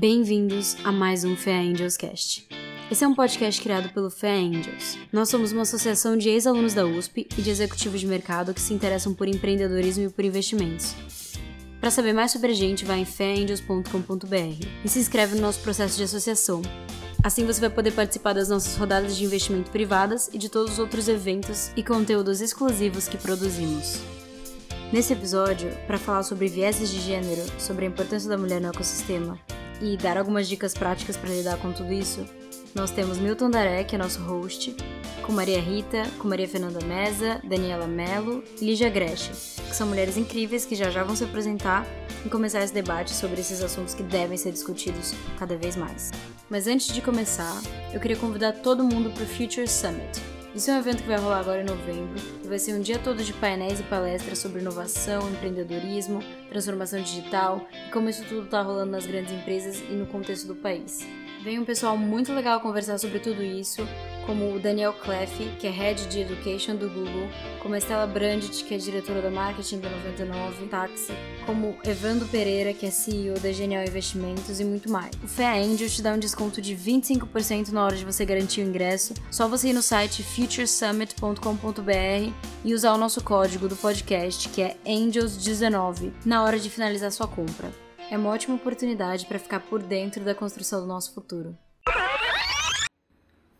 Bem-vindos a mais um Fé Angels Cast. Esse é um podcast criado pelo Fé Angels. Nós somos uma associação de ex-alunos da USP e de executivos de mercado que se interessam por empreendedorismo e por investimentos. Para saber mais sobre a gente, vai em feangels.com.br e se inscreve no nosso processo de associação. Assim você vai poder participar das nossas rodadas de investimento privadas e de todos os outros eventos e conteúdos exclusivos que produzimos. Nesse episódio, para falar sobre vieses de gênero, sobre a importância da mulher no ecossistema e dar algumas dicas práticas para lidar com tudo isso, nós temos Milton Daré, que é nosso host, com Maria Rita, com Maria Fernanda Mesa, Daniela Mello e Lígia Greche, que são mulheres incríveis que já já vão se apresentar e começar esse debate sobre esses assuntos que devem ser discutidos cada vez mais. Mas antes de começar, eu queria convidar todo mundo para o Future Summit, isso é um evento que vai rolar agora em novembro e vai ser um dia todo de painéis e palestras sobre inovação, empreendedorismo, transformação digital e como isso tudo está rolando nas grandes empresas e no contexto do país. Vem um pessoal muito legal conversar sobre tudo isso, como o Daniel Cleffe, que é Head de Education do Google, como a Estela Brandt, que é diretora da Marketing da 99 Táxi, como Evandro Pereira, que é CEO da Genial Investimentos e muito mais. O Fé Angel te dá um desconto de 25% na hora de você garantir o ingresso, só você ir no site futuresummit.com.br e usar o nosso código do podcast, que é ANGELS19, na hora de finalizar sua compra é uma ótima oportunidade para ficar por dentro da construção do nosso futuro.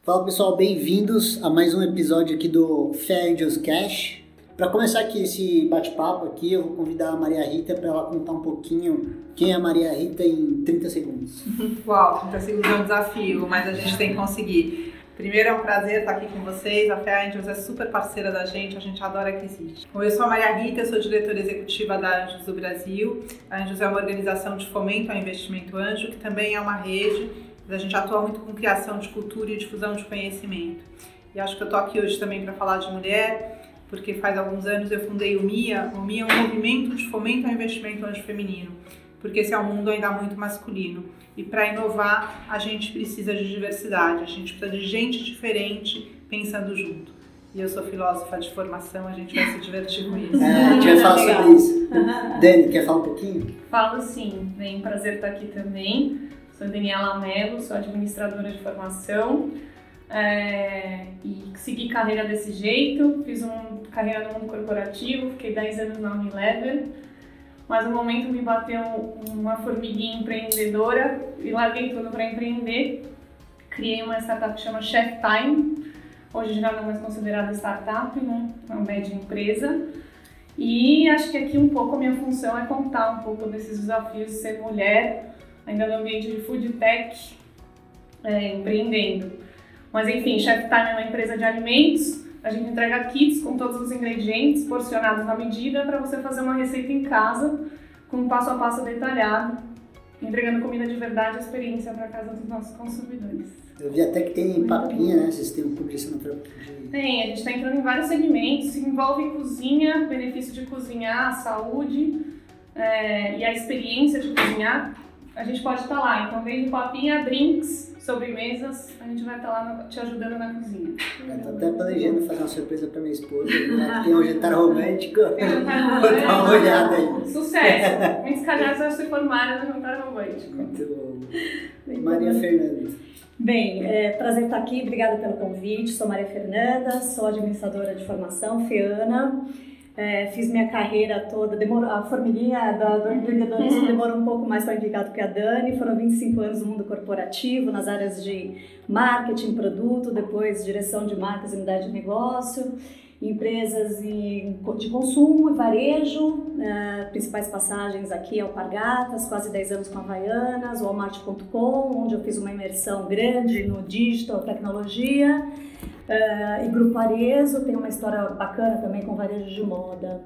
Fala pessoal, bem-vindos a mais um episódio aqui do Fair Angels Cash. Para começar aqui esse bate-papo aqui, eu vou convidar a Maria Rita para ela contar um pouquinho quem é a Maria Rita em 30 segundos. Uau, 30 segundos é um desafio, mas a gente tem que conseguir. Primeiro é um prazer estar aqui com vocês. A Fé Angels é super parceira da gente, a gente adora que existe. Bom, eu sou a Maria Rita, sou diretora executiva da Anjos do Brasil. A Anjos é uma organização de fomento ao investimento anjo, que também é uma rede. A gente atua muito com criação de cultura e difusão de conhecimento. E acho que eu estou aqui hoje também para falar de mulher, porque faz alguns anos eu fundei o MIA. O MIA é um movimento de fomento ao investimento anjo feminino, porque esse é um mundo ainda muito masculino. E para inovar, a gente precisa de diversidade, a gente precisa de gente diferente pensando junto. E eu sou filósofa de formação, a gente vai se divertir com isso. É, a gente vai falar sobre isso. Dani, quer falar um pouquinho? Falo sim, bem, prazer estar aqui também. Sou Daniela Mello, sou administradora de formação. É, e segui carreira desse jeito, fiz uma carreira no mundo corporativo, fiquei 10 anos na Unilever mas no momento me bateu uma formiguinha empreendedora e larguei tudo para empreender. Criei uma startup que chama Chef Time, hoje já não é mais considerada startup, né? É uma média empresa. E acho que aqui um pouco a minha função é contar um pouco desses desafios de ser mulher, ainda no ambiente de food tech, é, empreendendo. Mas enfim, Chef Time é uma empresa de alimentos a gente entrega kits com todos os ingredientes porcionados na medida para você fazer uma receita em casa com um passo a passo detalhado, entregando comida de verdade e experiência para casa dos nossos consumidores. Eu vi até que tem papinha, né? Vocês têm um publicidade para Tem, a gente está entrando em vários segmentos, envolve cozinha, benefício de cozinhar, saúde é, e a experiência de cozinhar. A gente pode estar tá lá, então desde papinha, drinks, sobremesas, a gente vai estar lá no, te ajudando na cozinha. Eu tô até planejando fazer uma surpresa pra minha esposa. Tem um jantar romântico. Tem um jantar romântico. Vou dar uma olhada aí. Sucesso! Muitos casais já se formaram no jantar romântico. Muito bom. Maria Fernanda. Bem, é, prazer estar aqui, obrigada pelo convite. Sou Maria Fernanda, sou administradora de formação, FEANA. É, fiz minha carreira toda, demorou, a formiguinha do empreendedorismo demorou um pouco mais para indicar do que a Dani. Foram 25 anos no mundo corporativo, nas áreas de marketing, produto, depois direção de marcas e unidade de negócio, empresas de consumo e varejo, é, principais passagens aqui Alpargatas, quase 10 anos com Havaianas, Walmart.com, onde eu fiz uma imersão grande no digital, tecnologia. Uh, e Grupo Arezo tem uma história bacana também com varejo de moda.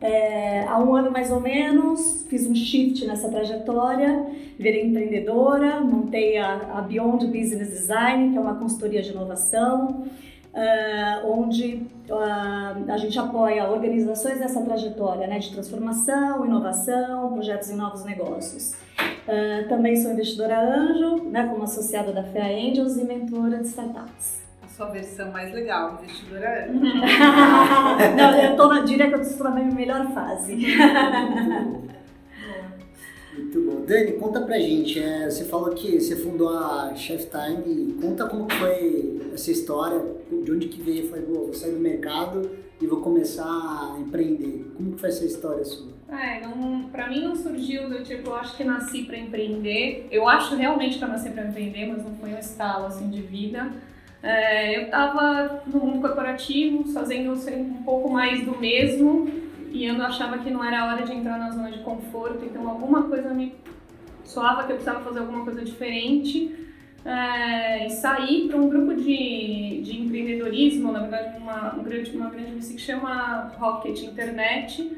É, há um ano mais ou menos, fiz um shift nessa trajetória, virei empreendedora, montei a, a Beyond Business Design, que é uma consultoria de inovação, uh, onde uh, a gente apoia organizações nessa trajetória né, de transformação, inovação, projetos em novos negócios. Uh, também sou investidora anjo, né, como associada da FEA Angels e mentora de startups sua versão mais legal, investidora Não, eu tô na, diria que eu estou na minha melhor fase. Muito bom. Dani, conta pra gente, é, você falou que você fundou a Chef Time, conta como foi essa história, de onde que veio, foi, vou sair do mercado e vou começar a empreender. Como que foi essa história sua? É, pra mim não surgiu do tipo, eu acho que nasci pra empreender. Eu acho realmente que eu nasci pra empreender, mas não foi um estalo assim de vida. É, eu tava no mundo corporativo, fazendo um pouco mais do mesmo, e eu achava que não era hora de entrar na zona de conforto, então alguma coisa me soava que eu precisava fazer alguma coisa diferente é, e sair para um grupo de empreendedorismo, na verdade uma, uma grande, uma grande que chama Rocket Internet,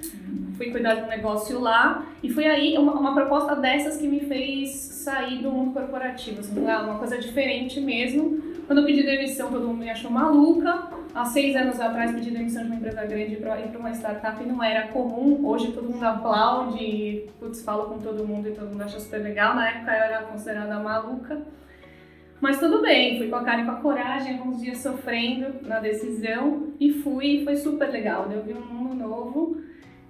fui cuidar de um negócio lá e foi aí uma, uma proposta dessas que me fez sair do mundo corporativo, assim, uma coisa diferente mesmo. Quando eu pedi demissão todo mundo me achou maluca, há seis anos atrás pedi demissão de uma empresa grande para ir para uma startup e não era comum. Hoje todo mundo aplaude, putz, fala com todo mundo e todo mundo acha super legal. Na época eu era considerada maluca. Mas tudo bem, fui com a cara e com a coragem, alguns dias sofrendo na decisão e fui, foi super legal. Eu vi um mundo novo.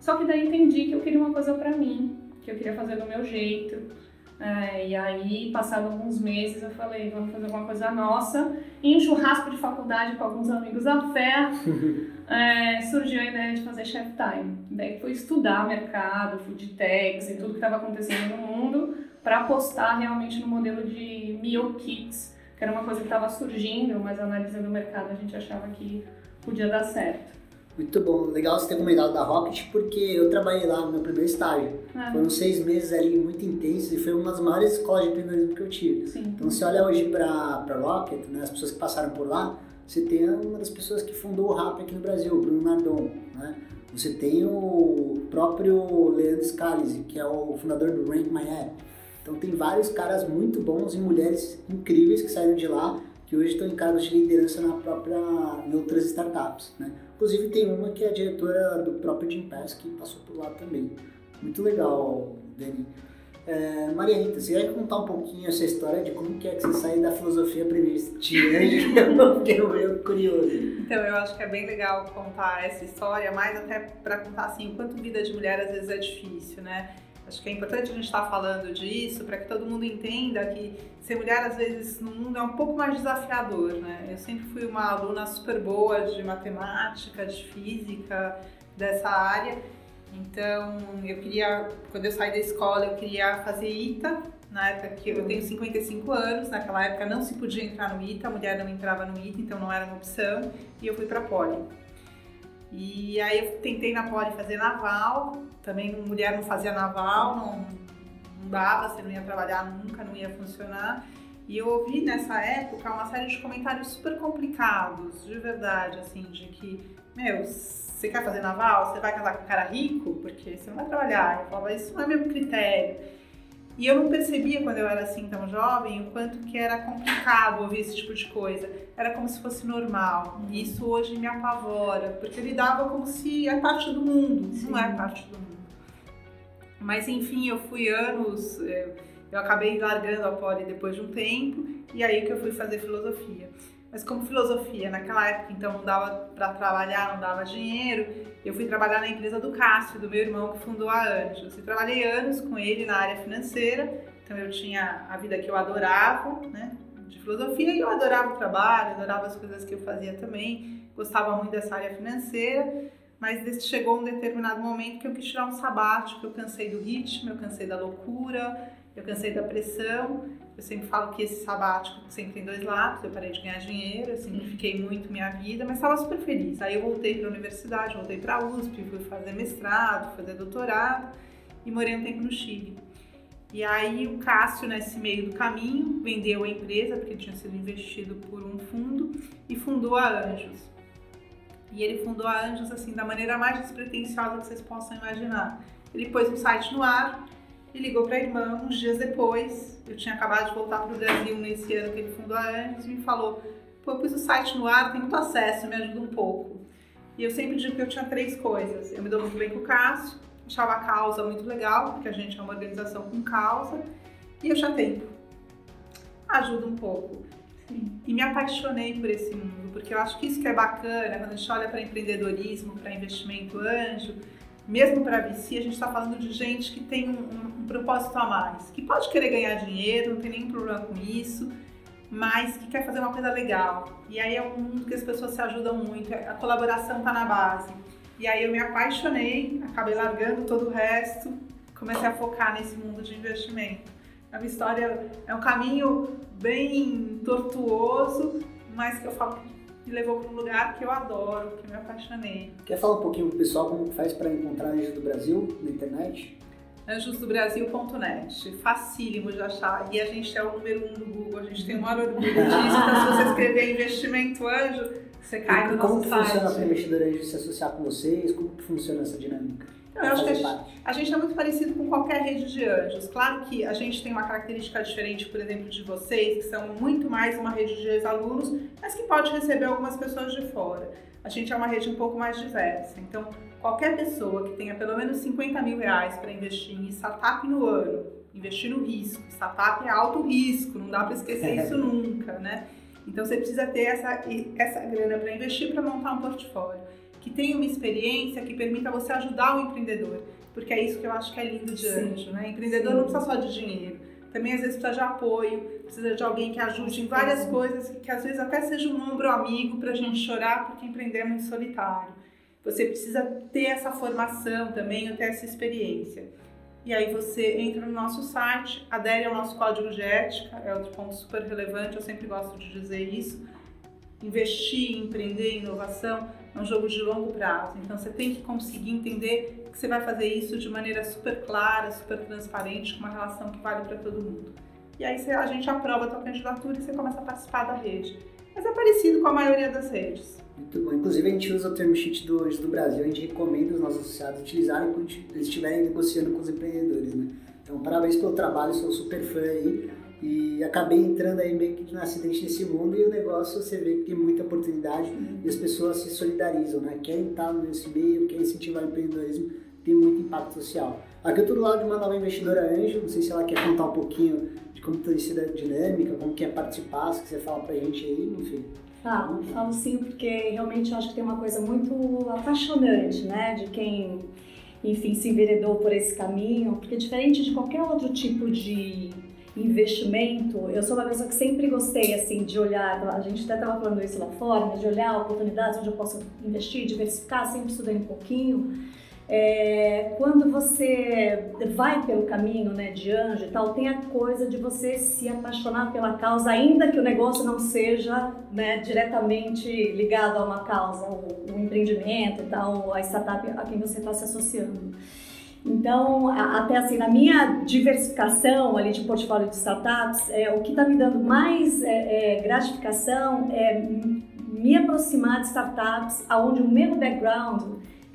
Só que daí entendi que eu queria uma coisa para mim, que eu queria fazer do meu jeito é, e aí, passado alguns meses, eu falei, vamos fazer alguma coisa nossa. em um churrasco de faculdade com alguns amigos à fé, é, surgiu a ideia de fazer Chef Time. Daí fui estudar mercado, food techs e tudo que estava acontecendo no mundo para apostar realmente no modelo de meal kits, que era uma coisa que estava surgindo, mas analisando o mercado a gente achava que podia dar certo. Muito bom, legal você ter comentado da Rocket, porque eu trabalhei lá no meu primeiro estágio. É. Foram seis meses ali muito intensos e foi uma das maiores escolas de empreendedorismo que eu tive. Sim. Então, se olha hoje para Rocket, né, as pessoas que passaram por lá, você tem uma das pessoas que fundou o RAP aqui no Brasil, o Bruno Nardon. Né? Você tem o próprio Leandro Scalise, que é o fundador do Rank My App. Então, tem vários caras muito bons e mulheres incríveis que saíram de lá que hoje estão em cargos de liderança na própria, em outras startups. Né? Inclusive tem uma que é a diretora do próprio Jim Pass, que passou por lá também. Muito legal, Dani. É, Maria Rita, você vai contar um pouquinho essa história de como que é que você sai da filosofia investir? Eu fiquei meio curioso. Então, eu acho que é bem legal contar essa história, mais até para contar assim, quanto vida de mulher às vezes é difícil, né? Acho que é importante a gente estar falando disso para que todo mundo entenda que ser mulher às vezes no mundo é um pouco mais desafiador, né? Eu sempre fui uma aluna super boa de matemática, de física, dessa área. Então, eu queria, quando eu saí da escola, eu queria fazer ITA, na época que eu tenho 55 anos, naquela época não se podia entrar no ITA, a mulher não entrava no ITA, então não era uma opção, e eu fui para Poli. E aí eu tentei na Poli fazer naval, também mulher não fazia naval, não, não dava, você não ia trabalhar nunca, não ia funcionar. E eu ouvi nessa época uma série de comentários super complicados, de verdade, assim, de que, meu, você quer fazer naval? Você vai casar com um cara rico? Porque você não vai trabalhar. Eu falava, isso não é meu critério. E eu não percebia quando eu era assim tão jovem o quanto que era complicado ouvir esse tipo de coisa. Era como se fosse normal. E isso hoje me apavora, porque eu lidava como se é parte do mundo. Sim. Não é parte do mundo. Mas enfim, eu fui anos, é, eu acabei largando a poli depois de um tempo, e aí que eu fui fazer filosofia. Mas como filosofia, naquela época então não dava para trabalhar, não dava dinheiro, eu fui trabalhar na empresa do Cássio, do meu irmão que fundou a Anjos. E trabalhei anos com ele na área financeira, então eu tinha a vida que eu adorava, né, de filosofia, e eu adorava o trabalho, adorava as coisas que eu fazia também, gostava muito dessa área financeira, mas chegou um determinado momento que eu quis tirar um sabático, eu cansei do ritmo, eu cansei da loucura, eu cansei da pressão eu sempre falo que esse sabático sempre tem dois lados. Eu parei de ganhar dinheiro, eu simplifiquei muito minha vida, mas estava super feliz. Aí eu voltei para a universidade, voltei para a USP, fui fazer mestrado, fazer doutorado e morei um tempo no Chile. E aí o Cássio, nesse meio do caminho, vendeu a empresa, porque tinha sido investido por um fundo, e fundou a Anjos. E ele fundou a Anjos assim da maneira mais despretensiosa que vocês possam imaginar. Ele pôs um site no ar, e ligou para a irmã uns dias depois. Eu tinha acabado de voltar para o Brasil nesse ano que ele fundou a Anjos e me falou: Pô, eu pus o site no ar, tem muito acesso, me ajuda um pouco. E eu sempre digo que eu tinha três coisas. Eu me dou muito bem com o Cássio, achava a causa muito legal, porque a gente é uma organização com causa, e eu tinha tempo. Ajuda um pouco. Sim. E me apaixonei por esse mundo, porque eu acho que isso que é bacana, quando a gente olha para empreendedorismo, para investimento anjo, mesmo para VC, a gente está falando de gente que tem um, um, um, propósito a mais, que pode querer ganhar dinheiro, não tem nenhum problema com isso, mas que quer fazer uma coisa legal. E aí é um mundo que as pessoas se ajudam muito, a colaboração está na base. E aí eu me apaixonei, acabei largando todo o resto, comecei a focar nesse mundo de investimento. É uma história, é um caminho bem tortuoso, mas que eu falo me levou para um lugar que eu adoro, que eu me apaixonei. Quer falar um pouquinho pro pessoal como faz para encontrar Anjos do Brasil na internet? anjosdobrasil.net, facílimo de achar. E a gente é o número um do Google, a gente tem o maior orgulho disso. Então, se você escrever investimento anjo, você cai no nosso site. Como funciona para investidor anjo se associar com vocês? Como que funciona essa dinâmica? Eu acho que a gente, a gente é muito parecido com qualquer rede de anjos. Claro que a gente tem uma característica diferente, por exemplo, de vocês, que são muito mais uma rede de ex-alunos, mas que pode receber algumas pessoas de fora. A gente é uma rede um pouco mais diversa. Então, qualquer pessoa que tenha pelo menos 50 mil reais para investir em startup no ano, investir no risco, startup é alto risco, não dá para esquecer isso nunca, né? Então, você precisa ter essa, essa grana para investir para montar um portfólio que tenha uma experiência que permita você ajudar o empreendedor. Porque é isso que eu acho que é lindo de anjo, né? Empreendedor Sim. não precisa só de dinheiro. Também às vezes precisa de apoio, precisa de alguém que ajude em várias coisas, que às vezes até seja um ombro amigo para a gente chorar, porque empreender é muito solitário. Você precisa ter essa formação também, ter essa experiência. E aí você entra no nosso site, adere ao nosso código de ética, é outro ponto super relevante, eu sempre gosto de dizer isso. Investir, empreender, inovação é um jogo de longo prazo. Então você tem que conseguir entender que você vai fazer isso de maneira super clara, super transparente, com uma relação que vale para todo mundo. E aí você, a gente aprova a tua candidatura e você começa a participar da rede. Mas é parecido com a maioria das redes. Muito bom. Inclusive a gente usa o term sheet do do Brasil, a gente recomenda os nossos associados utilizarem quando eles estiverem negociando com os empreendedores, né? Então parabéns pelo trabalho, sou super fã aí. E acabei entrando aí meio que no acidente nesse mundo e o negócio você vê que tem muita oportunidade uhum. e as pessoas se solidarizam, né? Querem estar nesse meio, querem incentivar o empreendedorismo, tem muito impacto social. Aqui eu estou do lado de uma nova investidora Anjo, não sei se ela quer contar um pouquinho de como tem sido a dinâmica, como que é participar, se quiser falar pra gente aí, enfim. Falo, falo sim, porque realmente eu acho que tem uma coisa muito apaixonante, né? De quem, enfim, se enveredou por esse caminho, porque diferente de qualquer outro tipo de investimento, eu sou uma pessoa que sempre gostei assim de olhar, a gente até estava falando isso lá fora, mas de olhar oportunidades onde eu posso investir, diversificar, sempre estudei um pouquinho. É, quando você vai pelo caminho né, de anjo e tal, tem a coisa de você se apaixonar pela causa, ainda que o negócio não seja né, diretamente ligado a uma causa, o, empreendimento e tal, a startup a quem você está se associando. Então, até assim, na minha diversificação ali de portfólio de startups, é, o que está me dando mais é, é, gratificação é me aproximar de startups onde o meu background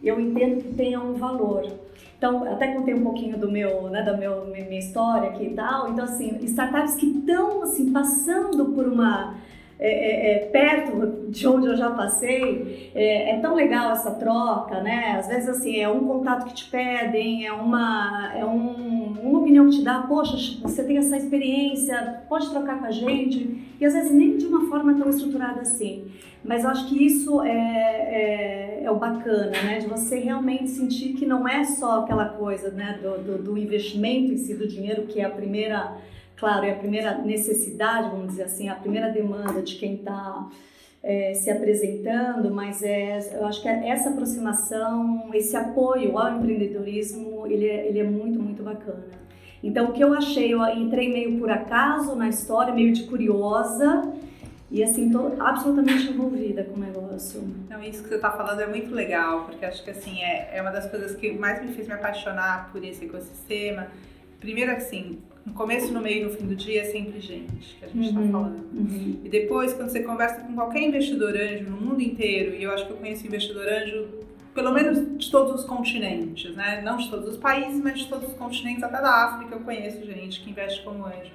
eu entendo que tenha um valor. Então, até contei um pouquinho do meu, né, da meu, minha história aqui e tal. Então, assim, startups que estão, assim, passando por uma é, é, é, perto de onde eu já passei, é, é, tão legal essa troca, né? Às vezes, assim, é um contato que te pedem, é uma, é um, uma opinião que te dá, poxa, você tem essa experiência, pode trocar com a gente, e às vezes nem de uma forma tão estruturada assim. Mas eu acho que isso é, é, é o bacana, né? De você realmente sentir que não é só aquela coisa, né, do, do, do investimento em si, do dinheiro, que é a primeira claro, é a primeira necessidade, vamos dizer assim, a primeira demanda de quem está é, se apresentando, mas é, eu acho que essa aproximação, esse apoio ao empreendedorismo, ele é, ele é muito, muito bacana. Então, o que eu achei, eu entrei meio por acaso na história, meio de curiosa, e assim, tô absolutamente envolvida com o negócio. Então, isso que você está falando é muito legal, porque acho que assim, é, é uma das coisas que mais me fez me apaixonar por esse ecossistema. Primeiro, assim, no começo, no meio e no fim do dia é sempre gente que a gente está uhum, falando. Uhum. E depois, quando você conversa com qualquer investidor anjo no mundo inteiro, e eu acho que eu conheço investidor anjo pelo menos de todos os continentes, né? Não de todos os países, mas de todos os continentes, até da África eu conheço gente que investe como anjo.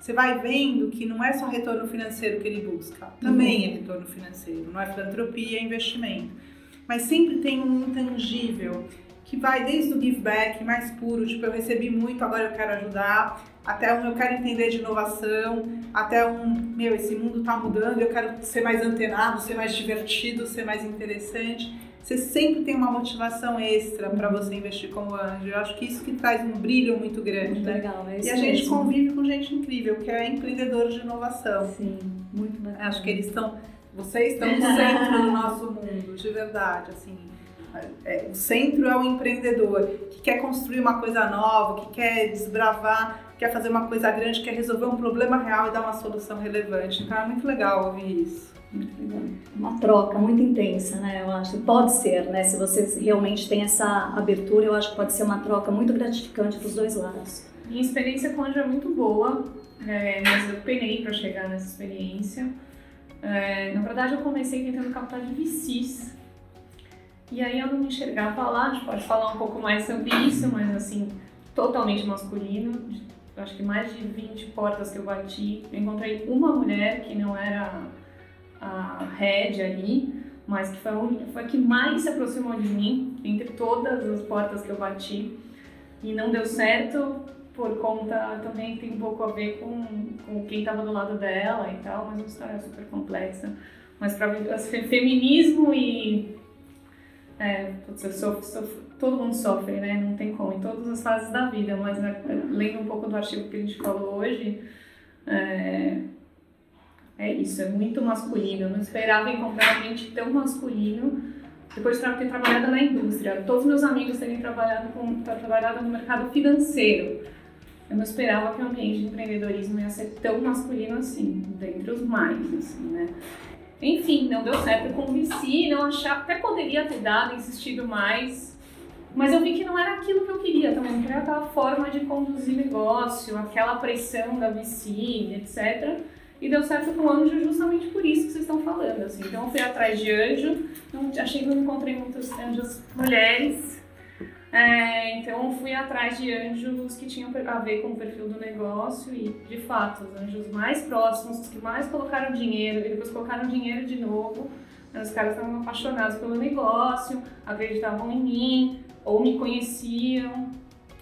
Você vai vendo que não é só retorno financeiro que ele busca, também uhum. é retorno financeiro, não é filantropia, é investimento. Mas sempre tem um intangível que vai desde o give back mais puro, tipo, eu recebi muito, agora eu quero ajudar, até um eu quero entender de inovação, até um, meu, esse mundo tá mudando, eu quero ser mais antenado, ser mais divertido, ser mais interessante. você sempre tem uma motivação extra para você investir como anjo. Eu acho que isso que traz um brilho muito grande, Muito né? legal, é E isso a gente mesmo. convive com gente incrível, que é empreendedor de inovação. Sim, muito bacana. Acho que eles estão, vocês estão no centro do nosso mundo, de verdade, assim. É, o centro é o empreendedor que quer construir uma coisa nova, que quer desbravar, quer fazer uma coisa grande, quer resolver um problema real e dar uma solução relevante. Então é muito legal ouvir isso. Muito legal. Uma troca muito intensa, né? Eu acho. Pode ser, né? Se vocês realmente têm essa abertura, eu acho que pode ser uma troca muito gratificante dos dois lados. Minha experiência com anjo é muito boa, é, mas eu penei para chegar nessa experiência. É, na verdade, eu comecei tentando captar de VCs. E aí eu não me enxergava lá, a gente pode falar um pouco mais sobre isso, mas assim, totalmente masculino. Acho que mais de 20 portas que eu bati, eu encontrei uma mulher que não era a head ali, mas que foi a, única, foi a que mais se aproximou de mim, entre todas as portas que eu bati. E não deu certo por conta, também tem um pouco a ver com, com quem estava do lado dela e tal, mas uma história super complexa. Mas para feminismo e. É, putz, eu sofro, sofro, todo mundo sofre, né? Não tem como, em todas as fases da vida, mas né, lendo um pouco do artigo que a gente falou hoje, é, é isso, é muito masculino. Eu não esperava encontrar gente tão masculino depois de ter trabalhado na indústria. Todos meus amigos terem trabalhado, com, trabalhado no mercado financeiro. Eu não esperava que o ambiente de empreendedorismo ia ser tão masculino assim, dentre os mais, assim, né? Enfim, não deu certo. Eu convenci, não achava, até poderia ter dado, insistido mais, mas eu vi que não era aquilo que eu queria também. Não queria aquela forma de conduzir negócio, aquela pressão da VC, etc. E deu certo com o anjo justamente por isso que vocês estão falando. Assim. Então eu fui atrás de anjo, não, achei que não encontrei muitos anjos mulheres. É, então fui atrás de anjos que tinham a ver com o perfil do negócio e, de fato, os anjos mais próximos, os que mais colocaram dinheiro e depois colocaram dinheiro de novo. Os caras estavam apaixonados pelo negócio, acreditavam em mim ou me conheciam,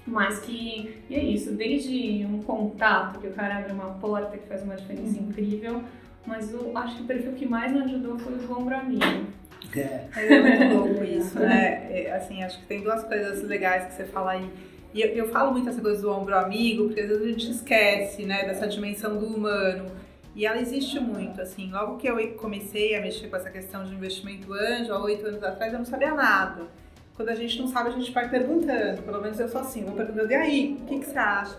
mas que e é isso, desde um contato que o cara abre uma porta que faz uma diferença incrível, mas eu acho que o perfil que mais me ajudou foi o do ombro amigo. É. É muito louco isso, né? É, assim, acho que tem duas coisas legais que você fala aí. E eu, eu falo muito essa coisa do ombro amigo, porque às vezes a gente esquece, né, dessa dimensão do humano. E ela existe muito, assim. Logo que eu comecei a mexer com essa questão de investimento anjo, há oito anos atrás, eu não sabia nada. Quando a gente não sabe, a gente vai perguntando. Pelo menos eu sou assim, vou perguntando, e aí, o que, que você acha?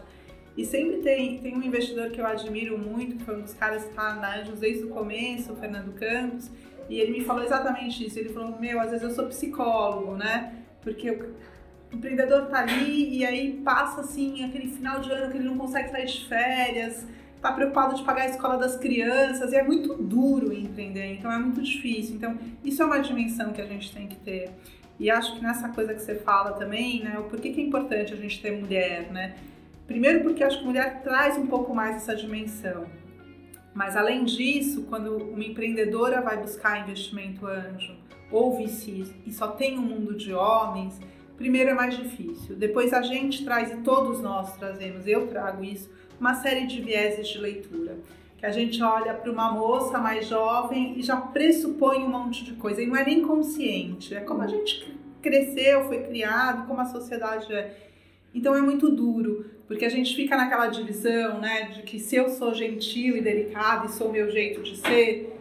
E sempre tem, tem um investidor que eu admiro muito, que foi um dos caras que está na Anjos desde o começo, o Fernando Campos, e ele me falou exatamente isso. Ele falou: Meu, às vezes eu sou psicólogo, né? Porque o empreendedor tá ali e aí passa assim aquele final de ano que ele não consegue sair de férias, tá preocupado de pagar a escola das crianças, e é muito duro empreender, então é muito difícil. Então, isso é uma dimensão que a gente tem que ter. E acho que nessa coisa que você fala também, né? O porquê que é importante a gente ter mulher, né? Primeiro porque acho que mulher traz um pouco mais essa dimensão. Mas além disso, quando uma empreendedora vai buscar investimento anjo ou VC e só tem um mundo de homens, primeiro é mais difícil. Depois a gente traz, e todos nós trazemos, eu trago isso, uma série de vieses de leitura. Que a gente olha para uma moça mais jovem e já pressupõe um monte de coisa. E não é nem consciente, é como a gente cresceu, foi criado, como a sociedade é. Então é muito duro, porque a gente fica naquela divisão, né, de que se eu sou gentil e delicado e sou o meu jeito de ser,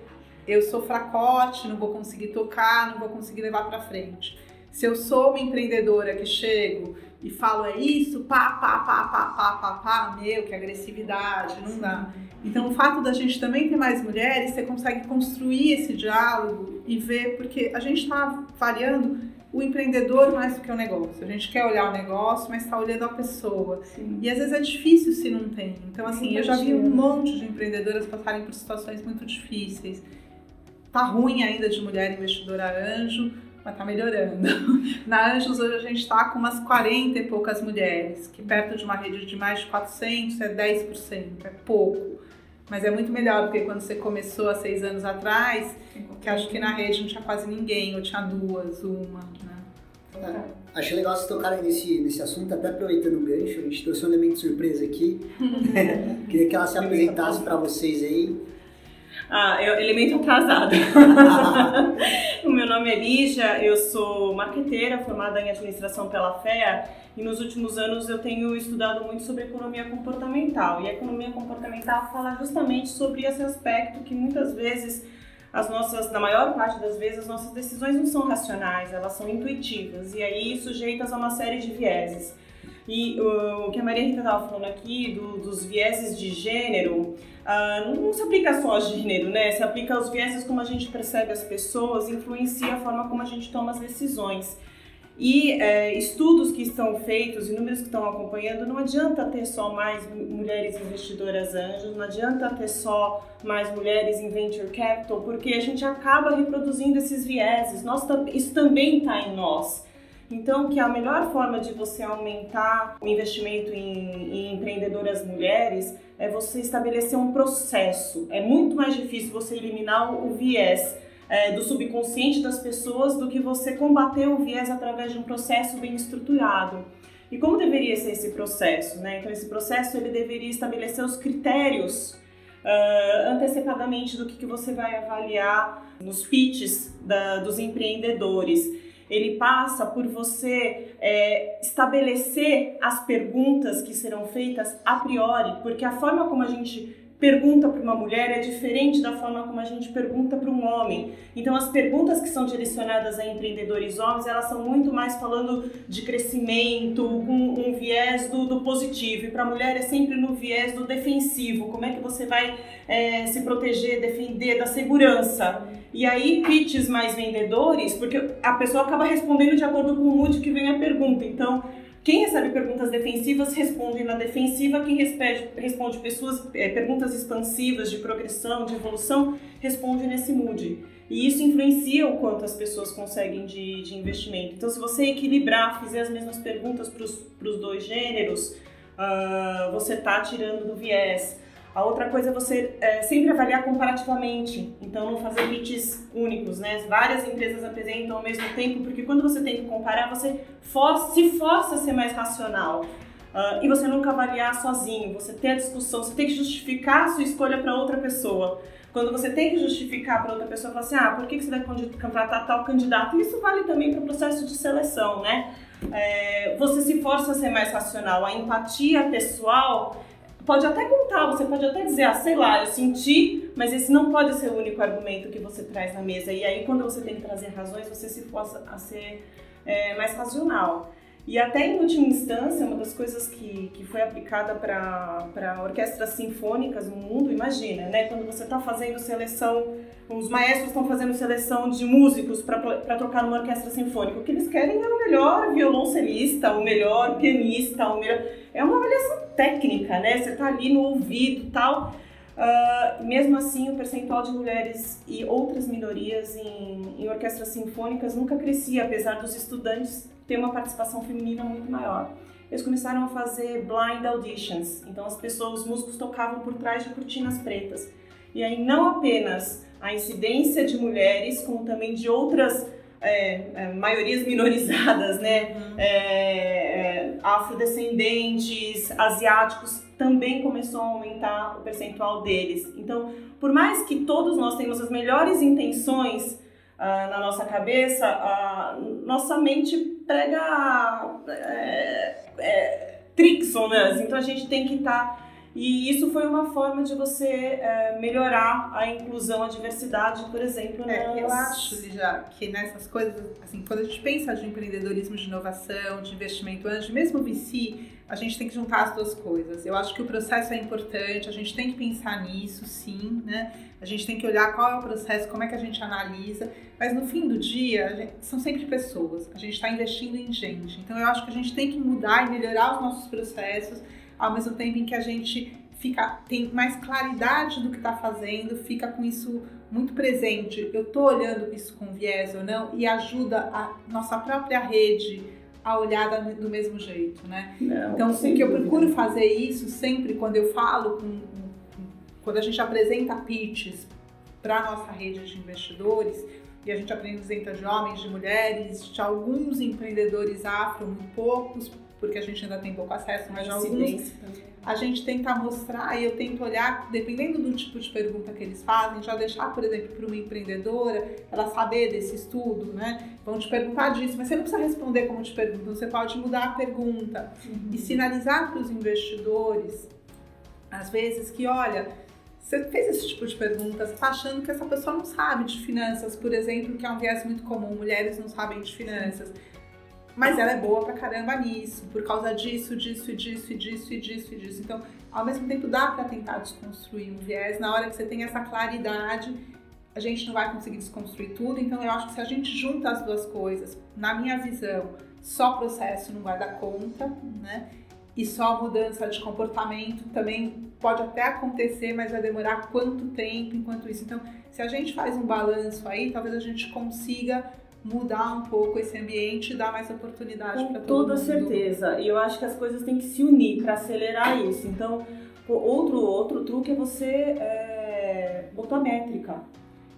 eu sou fracote, não vou conseguir tocar, não vou conseguir levar para frente. Se eu sou uma empreendedora que chego e falo é isso, pá, pá, pá, pá, pá, pá, pá, meu, que agressividade, não dá. Então o fato da gente também ter mais mulheres, você consegue construir esse diálogo e ver, porque a gente está variando o empreendedor mais do que o negócio. A gente quer olhar o negócio, mas está olhando a pessoa. Sim. E às vezes é difícil se não tem. Então, assim, eu já vi um monte de empreendedoras passarem por situações muito difíceis. Tá ruim ainda de mulher investidora anjo, mas tá melhorando. Na Anjos hoje a gente está com umas 40 e poucas mulheres, que perto de uma rede de mais de 400 é 10%, é pouco. Mas é muito melhor do que quando você começou há seis anos atrás, que acho que na rede não tinha quase ninguém, ou tinha duas, uma, né? É, legal vocês tocarem nesse, nesse assunto, até aproveitando o gancho, a gente trouxe um elemento surpresa aqui. Queria que ela se apresentasse para vocês aí. Ah, eu, elemento atrasado. o meu nome é Lígia, eu sou marqueteira formada em administração pela FEA e nos últimos anos eu tenho estudado muito sobre economia comportamental. E a economia comportamental fala justamente sobre esse aspecto que muitas vezes as nossas, na maior parte das vezes, as nossas decisões não são racionais, elas são intuitivas e aí sujeitas a uma série de vieses. E uh, o que a Maria Rita estava falando aqui do, dos vieses de gênero, uh, não, se aplica só a gênero, né? Se aplica aos vieses como a gente percebe as pessoas, influencia a forma como a gente toma as decisões. E é, estudos que estão feitos e números que estão acompanhando, não adianta ter só mais mulheres investidoras anjos, não adianta ter só mais mulheres em venture capital, porque a gente acaba reproduzindo esses vieses. Nós, isso também está em nós. Então, que a melhor forma de você aumentar o investimento em, em, empreendedoras mulheres é você estabelecer um processo. É muito mais difícil você eliminar o, viés é, do subconsciente das pessoas do que você combater o viés através de um processo bem estruturado. E como deveria ser esse processo? Né? Então, esse processo ele deveria estabelecer os critérios uh, antecipadamente do que, que você vai avaliar nos pitches da, dos empreendedores ele passa por você é, estabelecer as perguntas que serão feitas a priori, porque a forma como a gente pergunta para uma mulher é diferente da forma como a gente pergunta para um homem. Então, as perguntas que são direcionadas a empreendedores homens, elas são muito mais falando de crescimento, com um viés do, do positivo. E para a mulher é sempre no viés do defensivo. Como é que você vai é, se proteger, defender da segurança? E aí, pitches mais vendedores, porque a pessoa acaba respondendo de acordo com o mood que vem a pergunta. Então, quem recebe perguntas defensivas responde na defensiva, quem responde, pessoas, é, perguntas expansivas de progressão, de evolução, responde nesse mood. E isso influencia o quanto as pessoas conseguem de, de investimento. Então, se você equilibrar, fizer as mesmas perguntas para os dois gêneros, uh, você está tirando do viés. A outra coisa é você é, sempre avaliar comparativamente, então não fazer pitches únicos, né? Várias empresas apresentam ao mesmo tempo, porque quando você tem que comparar, você for se força a ser mais racional. Uh, e você nunca avaliar sozinho, você tem a discussão, você tem que justificar a sua escolha para outra pessoa. Quando você tem que justificar para outra pessoa, falar assim, ah, por que você vai contratar tal candidato? Isso vale também para o processo de seleção, né? É, você se força a ser mais racional. A empatia pessoal pode até contar, você pode até dizer, ah, sei lá, eu senti, mas esse não pode ser o único argumento que você traz na mesa. E aí, quando você tem que trazer razões, você se força a ser é, mais racional. E até em última instância, uma das coisas que, que foi aplicada para orquestras sinfônicas no mundo, imagina, né? Quando você está fazendo seleção, os maestros estão fazendo seleção de músicos para tocar numa orquestra sinfônica. O que eles querem é o melhor violoncelista, o melhor pianista, o melhor. É uma avaliação técnica, né? Você está ali no ouvido tal. Uh, mesmo assim, o percentual de mulheres e outras minorias em, em orquestras sinfônicas nunca crescia, apesar dos estudantes ter uma participação feminina muito maior. Eles começaram a fazer blind auditions, então as pessoas, os músicos tocavam por trás de cortinas pretas. E aí não apenas a incidência de mulheres, como também de outras é, é, maiorias minorizadas, né? Uhum. É, é, afrodescendentes, asiáticos, também começou a aumentar o percentual deles. Então, por mais que todos nós tenhamos as melhores intenções, uh, na nossa cabeça, nossa mente prega é, é, trixonas, então a gente tem que estar. Tá, e isso foi uma forma de você é, melhorar a inclusão, a diversidade, por exemplo. É, nas... Eu acho, Lígia, que nessas coisas, assim, quando a gente pensa de empreendedorismo de inovação, de investimento anjo, mesmo VC, a gente tem que juntar as duas coisas. Eu acho que o processo é importante, a gente tem que pensar nisso, sim, né? A gente tem que olhar qual é o processo, como é que a gente analisa, mas no fim do dia, gente, são sempre pessoas. A gente está investindo em gente. Então eu acho que a gente tem que mudar e melhorar os nossos processos, ao mesmo tempo em que a gente fica tem mais claridade do que está fazendo, fica com isso muito presente. Eu estou olhando isso com viés ou não e ajuda a nossa própria rede a olhar do mesmo jeito, né? Não, então, o que eu procuro fazer isso sempre quando eu falo, com, quando a gente apresenta pitches para nossa rede de investidores, e a gente apresenta de homens, de mulheres, de alguns empreendedores afro, muito poucos, porque a gente ainda tem pouco acesso, mas já alguns a gente tenta mostrar e eu tento olhar, dependendo do tipo de pergunta que eles fazem, já deixar, por exemplo, para uma empreendedora, ela saber desse estudo, né? Vão te perguntar disso, mas você não precisa responder como te perguntam, você pode mudar a pergunta uhum. e sinalizar para os investidores, às vezes, que olha, você fez esse tipo de pergunta, você está achando que essa pessoa não sabe de finanças, por exemplo, que é um viés muito comum, mulheres não sabem de finanças. Mas ela é boa pra caramba nisso, por causa disso, disso, disso, disso, e disso, e disso. Então, ao mesmo tempo, dá para tentar desconstruir um viés. Na hora que você tem essa claridade, a gente não vai conseguir desconstruir tudo. Então, eu acho que se a gente junta as duas coisas, na minha visão, só processo não vai dar conta, né? E só mudança de comportamento também pode até acontecer, mas vai demorar quanto tempo enquanto isso. Então, se a gente faz um balanço aí, talvez a gente consiga mudar um pouco esse ambiente e dar mais oportunidade para todo toda mundo. certeza. E eu acho que as coisas têm que se unir para acelerar isso. Então, outro outro truque é você é, botar métrica.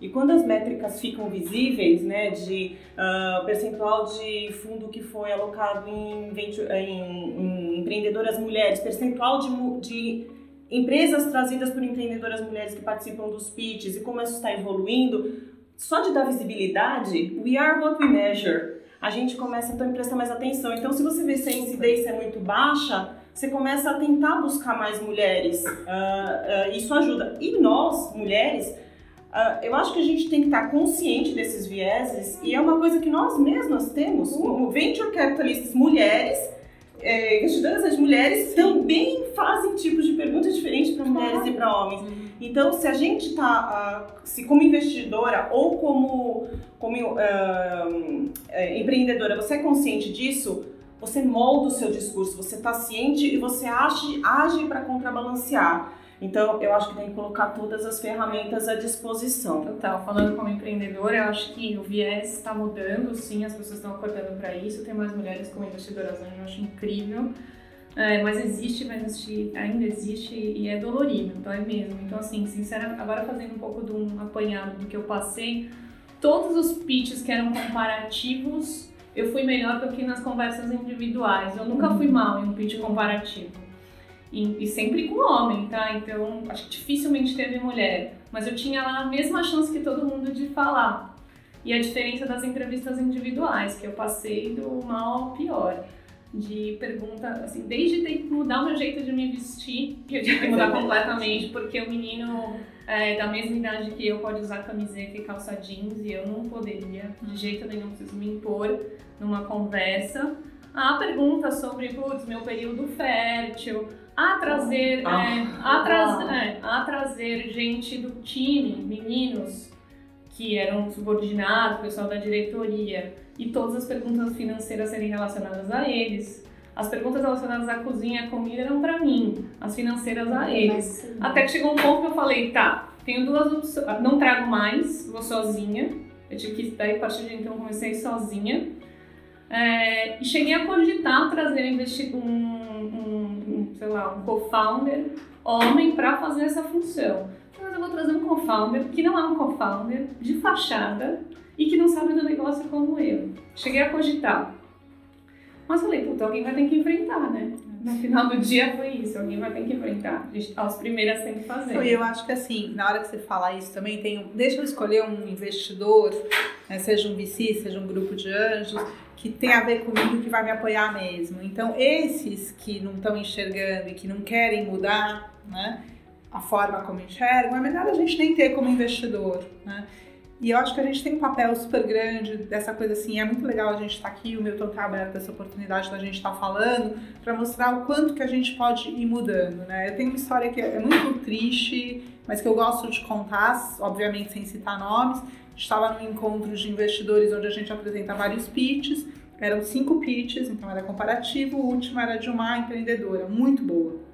E quando as métricas ficam visíveis, né, de uh, percentual de fundo que foi alocado em, venture, em, em empreendedoras mulheres, percentual de, de empresas trazidas por empreendedoras mulheres que participam dos pitches e como isso está evoluindo, só de dar visibilidade, we are what we measure. A gente começa então a prestar mais atenção. Então, se você vê se a incidência é muito baixa, você começa a tentar buscar mais mulheres. Uh, uh, isso ajuda. E nós, mulheres, uh, eu acho que a gente tem que estar consciente desses vieses e é uma coisa que nós mesmas temos. Uhum. Venture capitalists mulheres, é, investidoras as mulheres Sim. também fazem tipos de perguntas diferentes para mulheres e para homens. Então, se a gente está, uh, se como investidora ou como, como uh, empreendedora, você é consciente disso, você molda o seu discurso, você está ciente e você age, age para contrabalancear. Então, eu acho que tem que colocar todas as ferramentas à disposição. Total. Falando como empreendedora, eu acho que o viés está mudando, sim, as pessoas estão acordando para isso. Tem mais mulheres como investidoras, eu acho incrível. É, mas existe, vai existir, ainda existe e é dolorido, então é mesmo. Então, assim, sinceramente, agora fazendo um pouco de um apanhado do que eu passei, todos os pitches que eram comparativos, eu fui melhor do que nas conversas individuais. Eu nunca fui mal em um pitch comparativo. E, e sempre com homem, tá? Então, acho que dificilmente teve mulher. Mas eu tinha lá a mesma chance que todo mundo de falar. E a diferença das entrevistas individuais, que eu passei do mal ao pior de pergunta, assim, desde ter que mudar o meu jeito de me vestir, que eu tive que mudar completamente, porque o menino é, da mesma idade que eu pode usar camiseta e calça jeans e eu não poderia, de jeito nenhum, preciso me impor numa conversa. A pergunta sobre, putz, meu período fértil, a trazer, ah. é, a, tra é, a trazer gente do time, meninos, que eram subordinados, pessoal da diretoria, e todas as perguntas financeiras serem relacionadas a eles. As perguntas relacionadas à cozinha e à comida eram para mim, as financeiras a eles. Até que chegou um ponto que eu falei, tá, tenho duas opções, não trago mais, vou sozinha. Eu tive que, daí a partir de então, comecei sozinha. É, e cheguei a cogitar trazer um, um, um sei lá, um co-founder homem para fazer essa função. Eu vou trazer um co-founder que não é um co-founder de fachada, e que não sabe do negócio como eu. Cheguei a cogitar. Mas falei, puta, alguém vai ter que enfrentar, né? No final do dia foi isso, alguém vai ter que enfrentar. As primeiras tem que fazer. Eu acho que assim, na hora que você fala isso também, tem um, deixa eu escolher um investidor, né, seja um VC, seja um grupo de anjos, que tem a ver comigo, que vai me apoiar mesmo. Então, esses que não estão enxergando e que não querem mudar, né, a forma como enxergam, é melhor a gente nem ter como investidor, né? E eu acho que a gente tem um papel super grande dessa coisa assim. É muito legal a gente estar tá aqui, o Milton tá aberto essa oportunidade da gente estar tá falando, para mostrar o quanto que a gente pode ir mudando, né? Eu tenho uma história que é muito triste, mas que eu gosto de contar, obviamente sem citar nomes. Estava num encontro de investidores onde a gente apresenta vários pitches. Eram cinco pitches, então era comparativo. O último era de uma empreendedora muito boa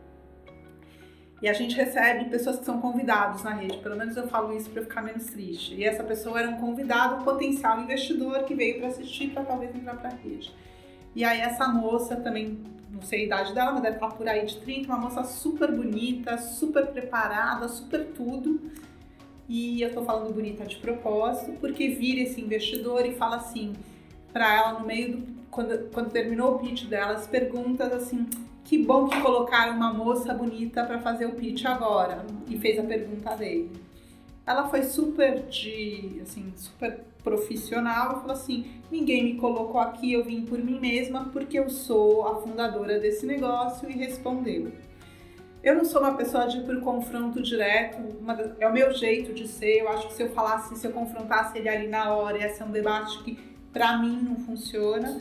e a gente recebe pessoas que são convidados na rede. Pelo menos eu falo isso para ficar menos triste. E essa pessoa era um convidado, um potencial investidor que veio para assistir para talvez entrar para a rede. E aí essa moça também, não sei a idade dela, mas deve estar por aí de 30, uma moça super bonita, super preparada, super tudo. E eu estou falando bonita de propósito, porque vira esse investidor e fala assim para ela no meio do quando, quando terminou o pitch dela, as perguntas assim, que bom que colocaram uma moça bonita para fazer o pitch agora. E fez a pergunta dele. Ela foi super de, assim, super profissional e falou assim: ninguém me colocou aqui, eu vim por mim mesma porque eu sou a fundadora desse negócio e respondeu. Eu não sou uma pessoa de ir por confronto direto, é o meu jeito de ser. Eu acho que se eu falasse, se eu confrontasse ele ali na hora, ia ser um debate que pra mim não funciona.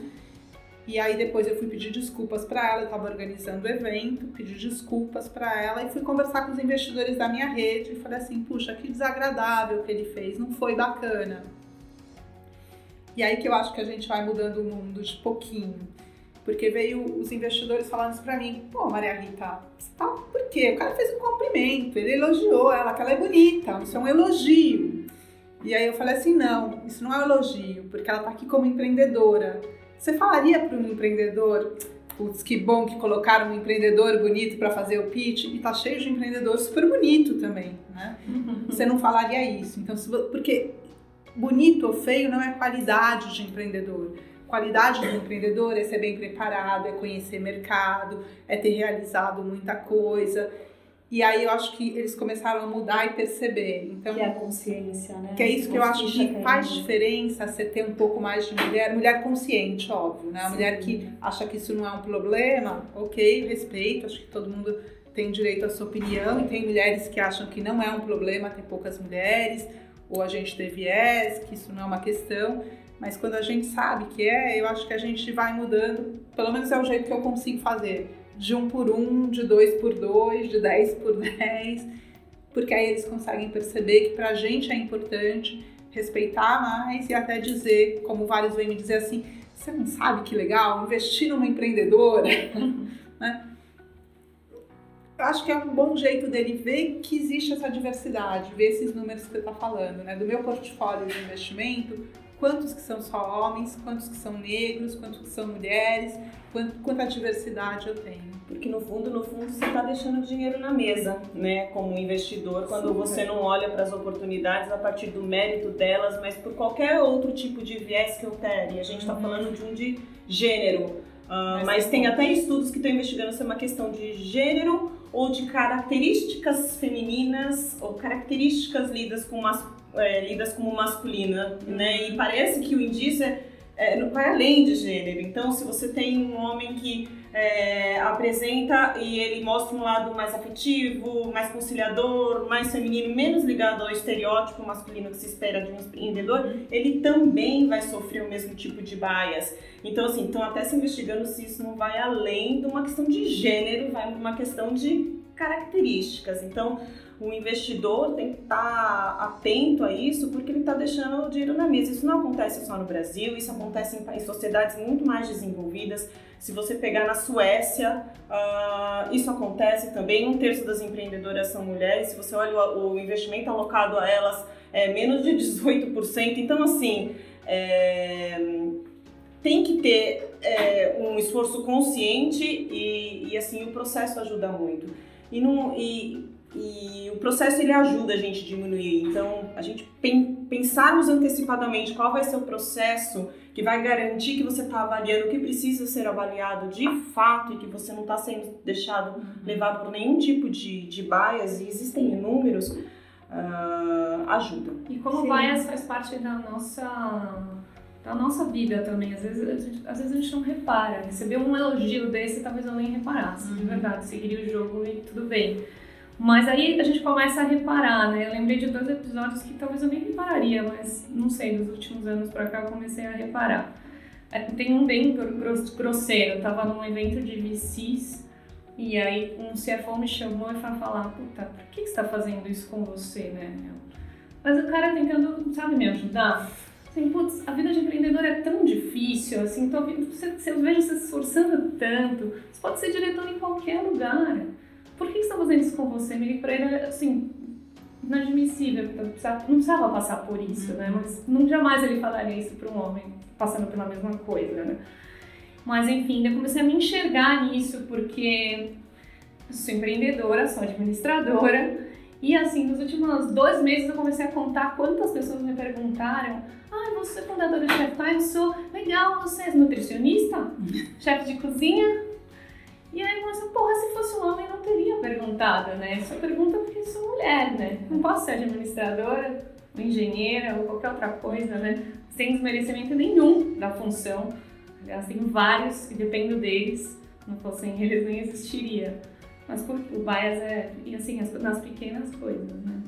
E aí depois eu fui pedir desculpas para ela, eu estava organizando o evento, pedi desculpas para ela e fui conversar com os investidores da minha rede e falei assim, puxa, que desagradável que ele fez, não foi bacana. E aí que eu acho que a gente vai mudando o mundo de pouquinho. Porque veio os investidores falando isso pra mim, pô, Maria Rita, tá, por quê? O cara fez um cumprimento, ele elogiou ela, que ela é bonita, isso é um elogio. E aí eu falei assim, não, isso não é um elogio, porque ela tá aqui como empreendedora. Você falaria para um empreendedor, putz, que bom que colocaram um empreendedor bonito para fazer o pitch, e tá cheio de empreendedor super bonito também, né? Uhum. Você não falaria isso. Então, porque bonito ou feio não é qualidade de empreendedor. Qualidade do empreendedor é ser bem preparado, é conhecer mercado, é ter realizado muita coisa. E aí eu acho que eles começaram a mudar e perceber. Então, que é a consciência, né? Que é isso que eu acho que faz diferença você ter um pouco mais de mulher, mulher consciente, óbvio, né? A mulher que acha que isso não é um problema, ok, respeito, acho que todo mundo tem direito à sua opinião e tem mulheres que acham que não é um problema ter poucas mulheres, ou a gente ter viés, que isso não é uma questão. Mas quando a gente sabe que é, eu acho que a gente vai mudando, pelo menos é o jeito que eu consigo fazer de um por um, de dois por dois, de dez por dez, porque aí eles conseguem perceber que para a gente é importante respeitar mais e até dizer, como vários vêm me dizer assim, você não sabe que legal investir numa empreendedora, né? Eu acho que é um bom jeito dele ver que existe essa diversidade, ver esses números que você está falando, né? Do meu portfólio de investimento, quantos que são só homens, quantos que são negros, quantos que são mulheres, quanto, quanta diversidade eu tenho. Porque no fundo, no fundo, você está deixando dinheiro na mesa, né? Como investidor, quando Super. você não olha para as oportunidades a partir do mérito delas, mas por qualquer outro tipo de viés que opere. A gente está uhum. falando de um de gênero. Uh, mas, mas tem até estudos que estão investigando se é uma questão de gênero ou de características femininas ou características lidas com masculino é, lidas como masculina, né? E parece que o indício é, é, vai além de gênero. Então, se você tem um homem que é, apresenta e ele mostra um lado mais afetivo, mais conciliador, mais feminino, menos ligado ao estereótipo masculino que se espera de um empreendedor, ele também vai sofrer o mesmo tipo de bias. Então, assim, estão até se investigando se isso não vai além de uma questão de gênero, vai uma questão de características. Então, o investidor tem que estar atento a isso porque ele está deixando o dinheiro na mesa. Isso não acontece só no Brasil, isso acontece em, em sociedades muito mais desenvolvidas. Se você pegar na Suécia, uh, isso acontece também. Um terço das empreendedoras são mulheres. Se você olha o, o investimento alocado a elas, é menos de 18%. Então, assim, é, tem que ter é, um esforço consciente e, e, assim, o processo ajuda muito. E, não, e e o processo ele ajuda a gente a diminuir. Então, a gente pensarmos antecipadamente qual vai ser o processo que vai garantir que você está avaliando o que precisa ser avaliado de fato e que você não está sendo deixado uhum. levado por nenhum tipo de, de bias, e existem inúmeros, uh, ajuda. E como Sim. bias faz parte da nossa da nossa vida também. Às vezes, a gente, às vezes a gente não repara. Receber um elogio desse, talvez eu nem reparasse, uhum. de verdade. Seguiria o jogo e tudo bem. Mas aí a gente começa a reparar, né? Eu lembrei de dois episódios que talvez eu nem repararia, mas não sei, nos últimos anos pra cá eu comecei a reparar. É, tem um bem grosseiro, eu tava num evento de VCs e aí um CFO me chamou e foi falar, puta, por que, que você tá fazendo isso com você, né? Mas o cara tentando, sabe, me ajudar. Assim, putz, a vida de empreendedor é tão difícil, assim, tô, você, eu vejo você se esforçando tanto, você pode ser diretor em qualquer lugar por que você está fazendo isso com você? Me para ele, assim, inadmissível, não precisava passar por isso, né? Mas não, jamais ele falaria isso para um homem passando pela mesma coisa, né? Mas enfim, eu comecei a me enxergar nisso porque eu sou empreendedora, sou administradora E assim, nos últimos dois meses eu comecei a contar quantas pessoas me perguntaram: Ah, você é fundadora de Chef Time? Sou. Legal, você é nutricionista? Chefe de cozinha? E aí eu pensei, porra, se fosse um homem não teria perguntado, né? Só pergunta porque sou mulher, né? Não posso ser administradora, ou engenheira, ou qualquer outra coisa, né? Sem desmerecimento nenhum da função. Aliás, tenho vários e dependo deles. Não fossem eles, nem existiria. Mas por, o bias é, e assim, as, nas pequenas coisas, né?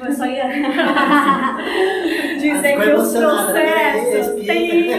Eu só ia dizer que os processos têm...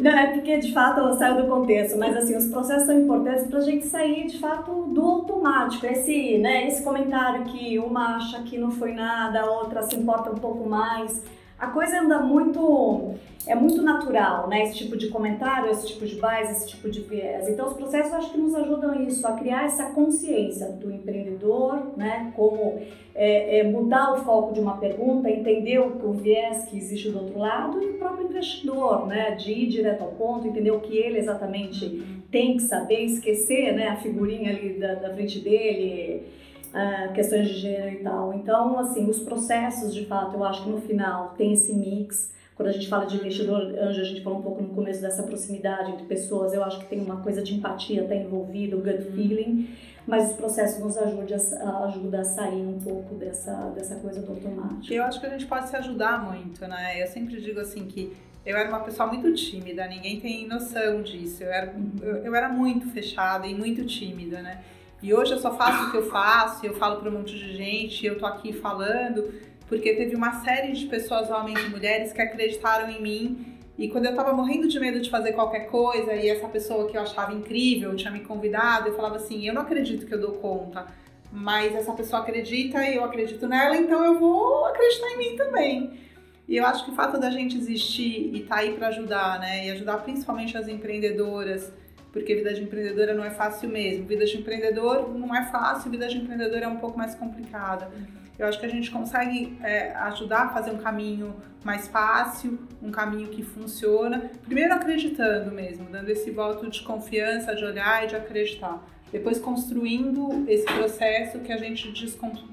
Não, é porque de fato ela saiu do contexto, mas assim, os processos são importantes para a gente sair de fato do automático. Esse, né, esse comentário que uma acha que não foi nada, a outra se importa um pouco mais a coisa anda muito é muito natural, né? Esse tipo de comentário, esse tipo de base, esse tipo de viés. Então, os processos acho que nos ajudam a isso, a criar essa consciência do empreendedor, né? Como é, é mudar o foco de uma pergunta, entender o, o, viés que existe do outro lado e o próprio investidor, né? De ir direto ao ponto, entender o que ele exatamente tem que saber, esquecer, né? A figurinha ali da, da frente dele uh, questões de gênero e tal. Então, assim, os processos, de fato, eu acho que no final tem esse mix. Quando a gente fala de investidor anjo, a gente falou um pouco no começo dessa proximidade entre pessoas, eu acho que tem uma coisa de empatia até envolvida, o gut feeling, mas os processos nos ajudam a, ajuda a sair um pouco dessa, dessa coisa do automático. Eu acho que a gente pode se ajudar muito, né? Eu sempre digo assim que eu era uma pessoa muito tímida, ninguém tem noção disso. Eu era, eu, eu era muito fechada e muito tímida, né? E hoje eu só faço o que eu faço, eu falo para um monte de gente, eu tô aqui falando, porque teve uma série de pessoas, homens e mulheres, que acreditaram em mim. E quando eu tava morrendo de medo de fazer qualquer coisa, e essa pessoa que eu achava incrível tinha me convidado, eu falava assim: eu não acredito que eu dou conta, mas essa pessoa acredita e eu acredito nela, então eu vou acreditar em mim também. E eu acho que o fato da gente existir e estar tá aí para ajudar, né, e ajudar principalmente as empreendedoras, porque vida de empreendedora não é fácil mesmo. Vida de empreendedor não é fácil, vida de empreendedor é um pouco mais complicada. Eu acho que a gente consegue é, ajudar a fazer um caminho mais fácil, um caminho que funciona. Primeiro acreditando mesmo, dando esse voto de confiança, de olhar e de acreditar. Depois construindo esse processo que a gente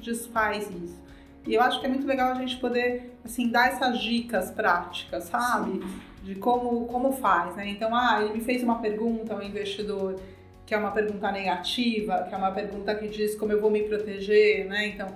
desfaz isso. E eu acho que é muito legal a gente poder, assim, dar essas dicas práticas, sabe? De como, como faz, né? Então, ah, ele me fez uma pergunta, um investidor, que é uma pergunta negativa, que é uma pergunta que diz como eu vou me proteger, né? Então,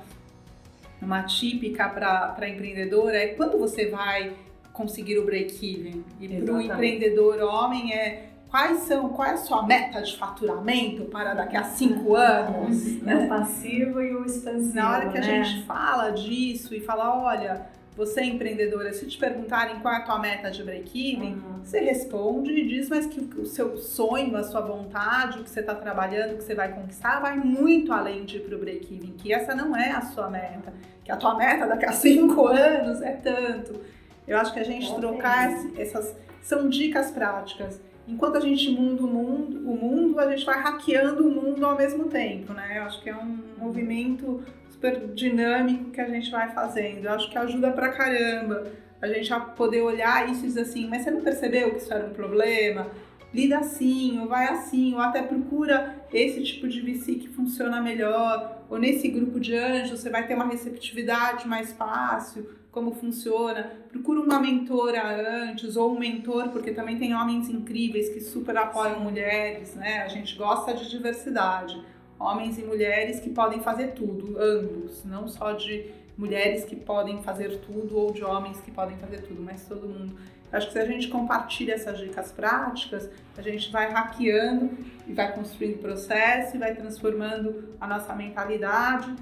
uma típica para empreendedor é quando você vai conseguir o break-even. E para o empreendedor homem é quais são, qual é a sua meta de faturamento para daqui a cinco anos? É o passivo e o expansivo. Na hora que a né? gente fala disso e fala, olha, você empreendedora, se te perguntarem qual é a tua meta de break-even, uhum. você responde e diz, mas que o seu sonho, a sua vontade, o que você está trabalhando, o que você vai conquistar, vai muito além de ir para o break-even, que essa não é a sua meta, que a tua meta daqui a cinco anos é tanto. Eu acho que a gente trocar essas são dicas práticas. Enquanto a gente muda o mundo, o mundo, a gente vai hackeando o mundo ao mesmo tempo, né? Eu acho que é um movimento super dinâmico que a gente vai fazendo. Eu acho que ajuda pra caramba a gente a poder olhar isso e dizer assim, mas você não percebeu que isso era um problema? Lida assim, ou vai assim, ou até procura esse tipo de VC que funciona melhor, ou nesse grupo de anjos você vai ter uma receptividade mais fácil, como funciona. Procura uma mentora antes, ou um mentor, porque também tem homens incríveis que super apoiam mulheres, né? A gente gosta de diversidade homens e mulheres que podem fazer tudo, ambos, não só de mulheres que podem fazer tudo ou de homens que podem fazer tudo, mas todo mundo. Acho que se a gente compartilha essas dicas práticas, a gente vai hackeando e vai construindo processo e vai transformando a nossa mentalidade,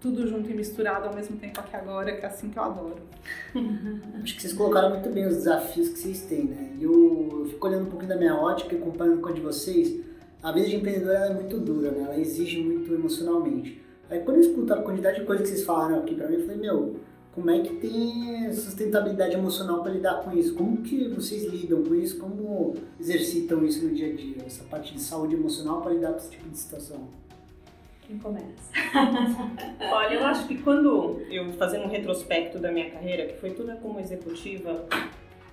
tudo junto e misturado ao mesmo tempo aqui agora, que é assim que eu adoro. Acho que vocês colocaram muito bem os desafios que vocês têm, né? Eu, eu fico olhando um pouquinho da minha ótica e comparando com a de vocês a vida de empreendedor é muito dura, né? Ela exige muito emocionalmente. Aí quando eu escuto a quantidade de coisas que vocês falaram aqui pra mim, eu falei, meu, como é que tem sustentabilidade emocional para lidar com isso? Como que vocês lidam com isso? Como exercitam isso no dia a dia? Essa parte de saúde emocional para lidar com esse tipo de situação? Quem começa? Olha, eu acho que quando eu fazendo um retrospecto da minha carreira, que foi toda como executiva,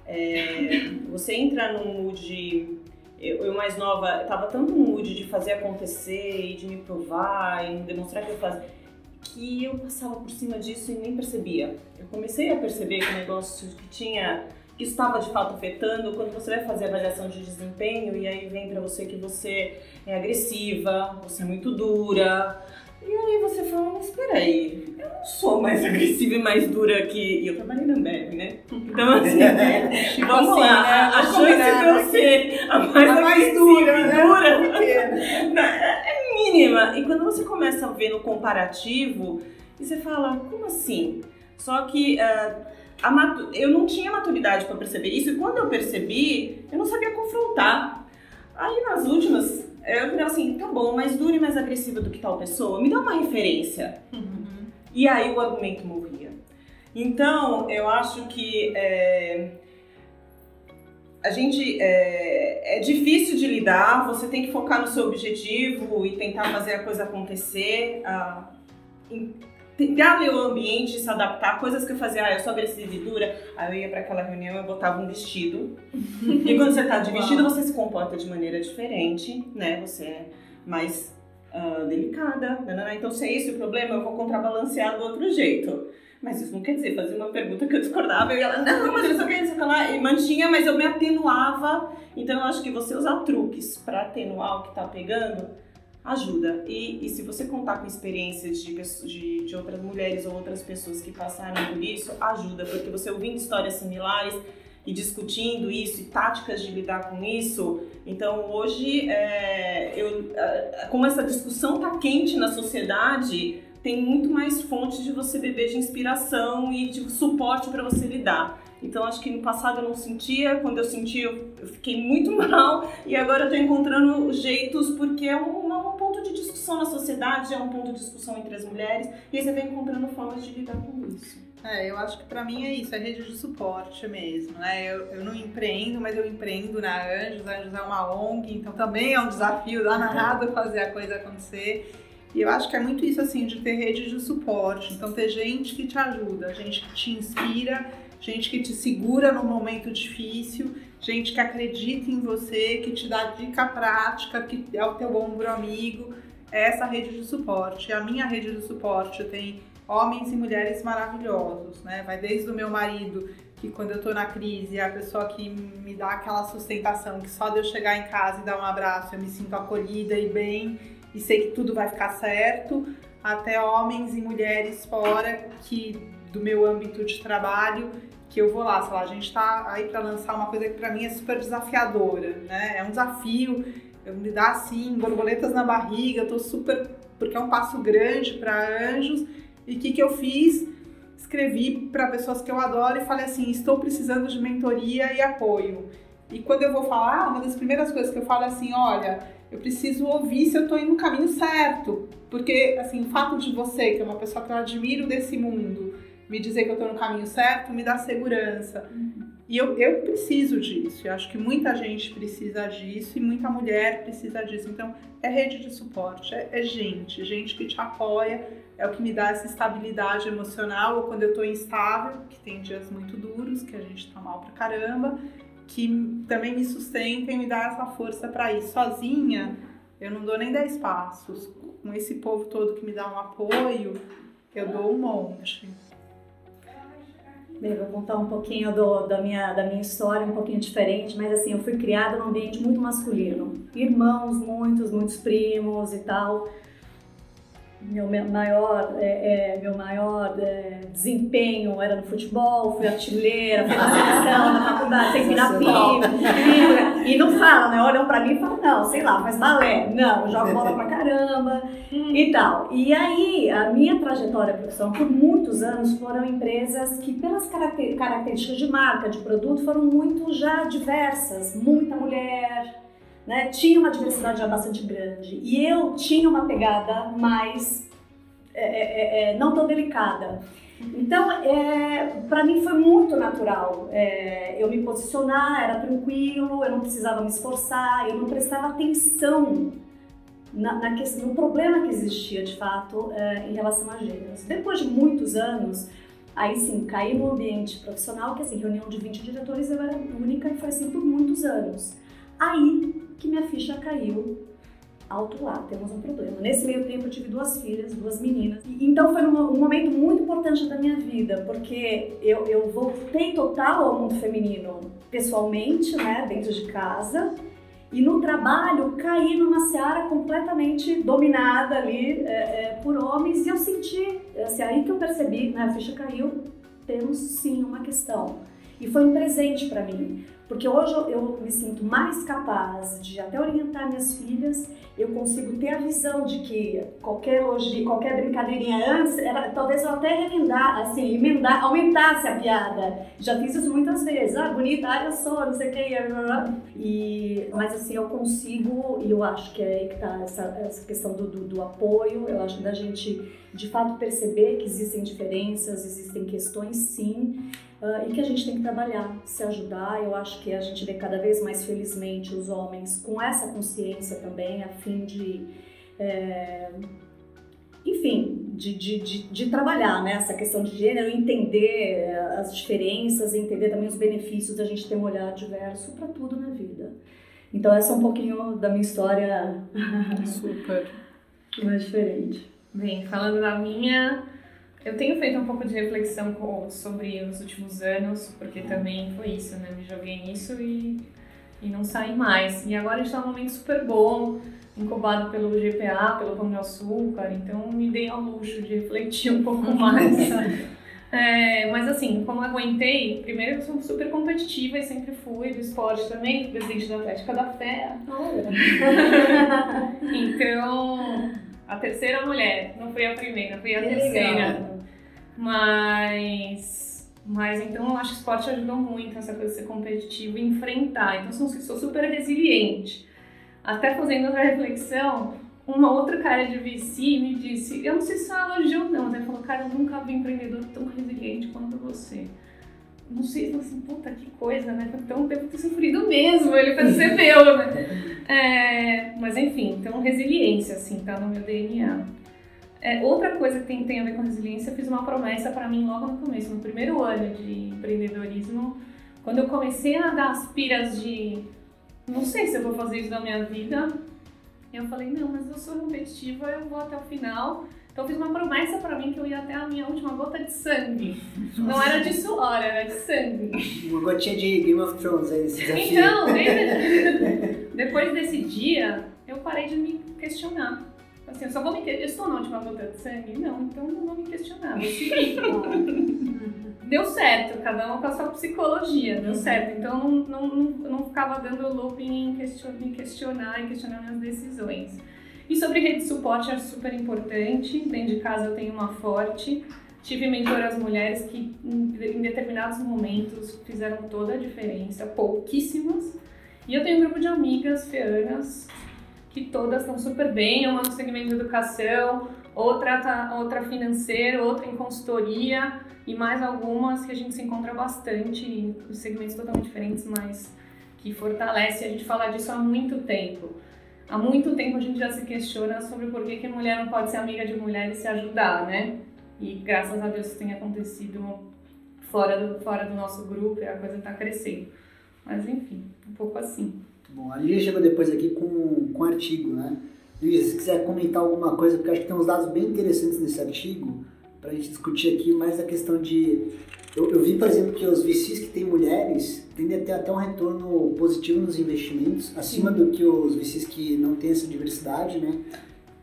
é, você entra num mood eu, eu mais nova, estava tanto no mood de fazer acontecer e de me provar e demonstrar que eu fazia, que eu passava por cima disso e nem percebia. Eu comecei a perceber que o negócio que tinha que estava de fato afetando quando você vai fazer avaliação de desempenho e aí vem para você que você é agressiva, você é muito dura, e aí você fala, mas peraí, eu não sou mais agressiva e mais dura que. E eu trabalhei na Ambev, né? Então assim, Tipo vamos assim, lá, né? a, a chance de eu né? ser a mais A mais dura, e né? dura Pequena. é mínima. E quando você começa a ver no comparativo, e você fala, como assim? Só que a matu- eu não tinha maturidade para perceber isso, e quando eu percebi, eu não sabia confrontar. Aí nas últimas, eu falei assim, tá bom, mais dura e mais agressiva do que tal pessoa, me dá uma referência. E aí o argumento morria. Então, eu acho que é, a gente é, é difícil de lidar, você tem que focar no seu objetivo e tentar fazer a coisa acontecer, ah, ler o ambiente e se adaptar. Coisas que eu fazia, ah, eu sou agressiva e dura, aí eu ia para aquela reunião eu botava um vestido. e quando você tá de vestido, você se comporta de maneira diferente, né? Você é mais ah, delicada. nananã. Então, se é esse o problema, eu vou contrabalancear do outro jeito. Mas isso não quer dizer, fazia uma pergunta que eu discordava, eu ia lá, não, mas eu só queria lá, e mantinha, mas eu me atenuava. Então eu acho que você usar truques para atenuar o que tá pegando ajuda. E, e se você contar com experiências de, de, de outras mulheres ou outras pessoas que passaram por isso, ajuda, porque você ouvindo histórias similares e discutindo isso e táticas de lidar com isso. Então hoje, é, eu, como essa discussão tá quente na sociedade, tem muito mais fontes de você beber de inspiração e de suporte para você lidar. Então acho que no passado eu não sentia, quando eu senti eu, eu fiquei muito mal e agora eu tô encontrando jeitos porque é um, um ponto de discussão na sociedade, é um ponto de discussão entre as mulheres e aí você vem encontrando formas de lidar com isso. É, eu acho que pra mim é isso, é rede de suporte mesmo, né? Eu, eu não empreendo, mas eu empreendo na Anjos, a Anjos é uma ONG, então também é um desafio danado fazer a coisa acontecer. E eu acho que é muito isso, assim, de ter rede de suporte. Então, ter gente que te ajuda, gente que te inspira, gente que te segura no momento difícil, gente que acredita em você, que te dá dica prática, que é o teu ombro amigo. É essa rede de suporte. A minha rede de suporte tem homens e mulheres maravilhosos, né? Vai desde o meu marido, que quando eu tô na crise é a pessoa que me dá aquela sustentação, que só de eu chegar em casa e dar um abraço eu me sinto acolhida e bem e sei que tudo vai ficar certo, até homens e mulheres fora que do meu âmbito de trabalho, que eu vou lá, sei lá, a gente tá aí para lançar uma coisa que para mim é super desafiadora, né? É um desafio, me dá assim, borboletas na barriga, tô super porque é um passo grande para anjos. E o que, que eu fiz? Escrevi para pessoas que eu adoro e falei assim: estou precisando de mentoria e apoio. E quando eu vou falar, uma das primeiras coisas que eu falo é assim: olha, eu preciso ouvir se eu estou indo no caminho certo. Porque, assim, o fato de você, que é uma pessoa que eu admiro desse mundo, me dizer que eu estou no caminho certo, me dá segurança. E eu, eu preciso disso. Eu acho que muita gente precisa disso e muita mulher precisa disso. Então, é rede de suporte, é, é gente, gente que te apoia, é o que me dá essa estabilidade emocional. Ou quando eu tô instável, que tem dias muito duros, que a gente tá mal pra caramba, que também me sustenta e me dá essa força para ir. Sozinha, eu não dou nem 10 passos. Com esse povo todo que me dá um apoio, eu dou um monte. Bem, vou contar um pouquinho do, da, minha, da minha história, um pouquinho diferente, mas assim, eu fui criada num ambiente muito masculino. Irmãos, muitos, muitos primos e tal. Meu, maior, é, é, meu maior é, desempenho era no futebol, fui artilheira, fui na seleção, na faculdade, sem virar pipa. E, e não falam, né? Olham pra mim e falam, não, sei lá, faz balé. Não, jogo bola pra caramba e tal. E aí, a minha trajetória profissional por muitos anos foram empresas que, pelas caracter- características de marca, de produto, foram muito já diversas. Muita mulher, né? Tinha uma diversidade já bastante grande. E eu tinha uma pegada mais. é, é, é, não tão delicada. Então, é, para mim foi muito natural é, eu me posicionar, era tranquilo, eu não precisava me esforçar, eu não prestava atenção na, na questão, no problema que existia de fato é, em relação a gêneros. Depois de muitos anos, aí sim, caí no ambiente profissional, que assim, reunião de 20 diretores eu era única e foi assim por muitos anos. Aí que minha ficha caiu alto lá, temos um problema. Nesse meio tempo eu tive duas filhas, duas meninas. E, então foi um, um, momento muito importante da minha vida, porque eu, eu voltei total ao mundo feminino pessoalmente, né, dentro de casa. E no trabalho caí numa seara completamente dominada ali é, é, por homens e eu senti, assim, aí que eu percebi, né, a ficha caiu, temos sim uma questão. E foi um presente para mim, porque hoje eu me sinto mais capaz de até orientar minhas filhas, eu consigo ter a visão de que qualquer hoje, qualquer brincadeirinha antes, era, talvez eu até remendar, assim, emendar, aumentasse a piada. Já fiz isso muitas vezes, ah, bonita, ah, eu sou, não sei o que, e mas assim, eu consigo, e eu acho que é aí que tá essa, essa questão do, do, do apoio, eu acho da gente de fato perceber que existem diferenças, existem questões sim, Uh, e que a gente tem que trabalhar, se ajudar. Eu acho que a gente vê cada vez mais, felizmente, os homens com essa consciência também, a fim de. É, enfim, de, de, de, de, trabalhar né, essa questão de gênero, entender eh, as diferenças, entender também os benefícios da gente ter um olhar diverso para tudo na vida. Então, essa é um pouquinho da minha história. Super. mais diferente. Bem, falando da minha, eu tenho feito um pouco de reflexão sobre os últimos anos, porque também foi isso, né? Me joguei nisso e, e não saí mais. E agora está num momento super bom, incubado pelo GPA, pelo Pão de Açúcar, então me dei ao luxo de refletir um pouco mais. é, mas assim, como aguentei, primeiro eu sou super competitiva e sempre fui do esporte também, presidente da Atlética da Fé. então a terceira mulher, não foi a primeira, foi a que terceira. Legal. Mas. Mas então eu acho que o esporte ajudou muito essa coisa de ser competitivo e enfrentar. Então sou, sou super resiliente. Até fazendo outra reflexão, uma outra cara de VC me disse, eu não sei se é uma elogio ou não, mas ele falou, cara, eu nunca vi empreendedor tão resiliente quanto você não sei, falei assim, puta, que coisa, né? Então devo ter sofrido mesmo, ele percebeu, né? É, mas enfim, então resiliência, assim, tá no meu DNA. É, outra coisa que tem, tem a ver com resiliência, eu fiz uma promessa para mim logo no começo, no primeiro ano de empreendedorismo, quando eu comecei a dar as piras de não sei se eu vou fazer isso na minha vida, eu falei, não, mas eu sou competitiva, eu vou até o final então eu fiz uma promessa para mim que eu ia até a minha última gota de sangue. Nossa. Não era de suor, era de sangue. Uma gotinha de Game of Thrones aí, esse desafio. Então, depois desse dia, eu parei de me questionar. Assim, eu só vou me questionar. Eu estou na última gota de sangue? Não, então não vou me questionar, vou seguir. deu certo, cada um com a sua psicologia, deu certo. Então não, não, não, não ficava dando looping em questionar, em questionar, em questionar minhas decisões. E sobre rede de suporte, acho super importante. Dentro de casa eu tenho uma forte. Tive mentoras mulheres que, em determinados momentos, fizeram toda a diferença, pouquíssimas. E eu tenho um grupo de amigas feanas que todas estão super bem, uma no segmento de educação, outra, tá, outra financeira, outra em consultoria e mais algumas que a gente se encontra bastante em segmentos totalmente diferentes, mas que fortalece a gente falar disso há muito tempo. Há muito tempo a gente já se questiona sobre por que, que mulher não pode ser amiga de mulher e se ajudar, né? E graças a Deus isso tem acontecido fora do, fora do nosso grupo e a coisa está crescendo. Mas enfim, um pouco assim. Bom, a Lígia chegou depois aqui com, com artigo, né? Lígia, se quiser comentar alguma coisa, porque acho que tem uns dados bem interessantes nesse artigo, para a gente discutir aqui mais a questão de eu, eu, vi, por exemplo, que os VCs que têm mulheres tendem a ter até um retorno positivo nos investimentos, acima do que os VCs que não têm essa diversidade, né?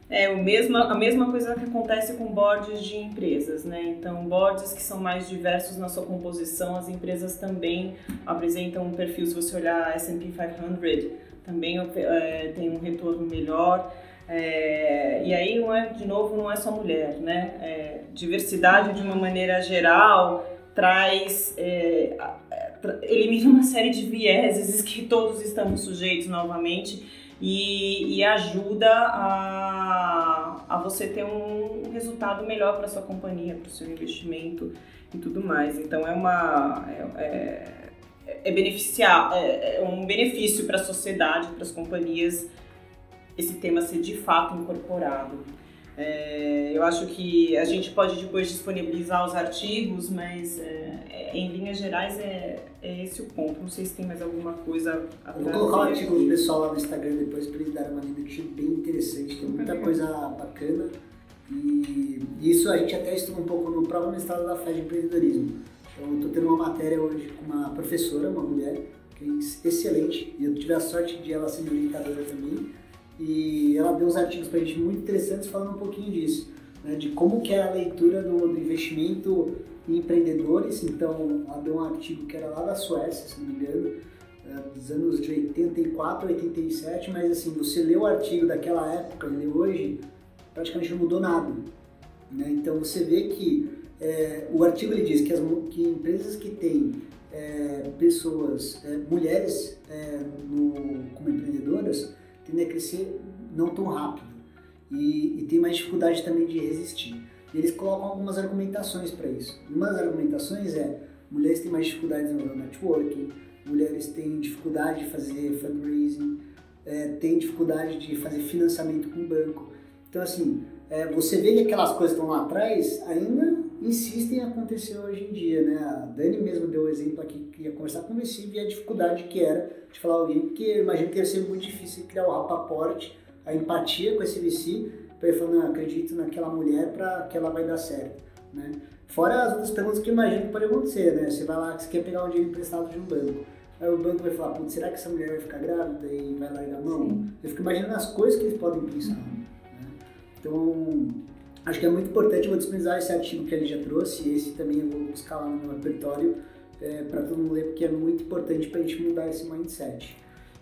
É o mesmo, a mesma coisa que acontece com boards de empresas, né? Então, boards que são mais diversos na sua composição, as empresas também apresentam um perfil, se você olhar S&P 500, também é, tem um retorno melhor. É, e aí, não é, de novo, não é só mulher, né? É, diversidade de uma maneira geral, traz, é, elimina uma série de vieses que todos estamos sujeitos novamente e, e ajuda a, a você ter um resultado melhor para sua companhia, para o seu investimento e tudo mais. Então é uma é, é, é beneficiar, é, é um benefício para a sociedade, para as companhias esse tema ser de fato incorporado. É, eu acho que a gente pode depois disponibilizar os artigos, mas é, é, em linhas gerais é, é, esse o ponto. Não sei se tem mais alguma coisa a vou colocar o artigo do pessoal lá no Instagram depois para eles darem uma lida que achei bem interessante, tem muita coisa bacana. E isso a gente até estuda um pouco no próprio mestrado da FED de empreendedorismo. Eu estou tendo uma matéria hoje com uma professora, uma mulher, que é excelente, e eu tive a sorte de ela ser minha orientadora também e ela deu uns artigos para a gente muito interessantes falando um pouquinho disso, né, de como que é a leitura do, do, investimento em empreendedores. Então, ela deu um artigo que era lá da Suécia, se não me engano, é, dos anos de 84, 87, mas assim, você lê o artigo daquela época e lê hoje, praticamente não mudou nada. Né? Então, você vê que é, o artigo ele diz que, as, que empresas que têm é, pessoas, é, mulheres é, no, como empreendedoras, tende a crescer não tão rápido e, e tem mais dificuldade também de resistir. Eles colocam algumas argumentações para isso. Uma das argumentações é mulheres têm mais dificuldades no networking, mulheres têm dificuldade de fazer fundraising, é, têm dificuldade de fazer financiamento com o banco. Então, assim, é, você vê que aquelas coisas que estão lá atrás ainda insistem em acontecer hoje em dia, né? A Dani mesmo deu o exemplo aqui que ia conversar com o VC e a dificuldade que era de falar alguém, porque eu imagino que ia ser muito difícil criar o rapaporte, a empatia com esse VC, para ele falar, não, acredito naquela mulher para que ela vai dar certo, né? Fora as outras perguntas que eu imagino que pode acontecer, né? Você vai lá, você quer pegar um dinheiro emprestado de um banco, aí o banco vai falar, putz, será que essa mulher vai ficar grávida e vai largar a mão? Sim. Eu fico imaginando as coisas que eles podem pensar, né? Então, acho que é muito importante, eu vou disponibilizar esse artigo que ele já trouxe, esse também eu vou buscar lá no meu repertório é, para todo mundo ler, porque é muito importante para a gente mudar esse mindset.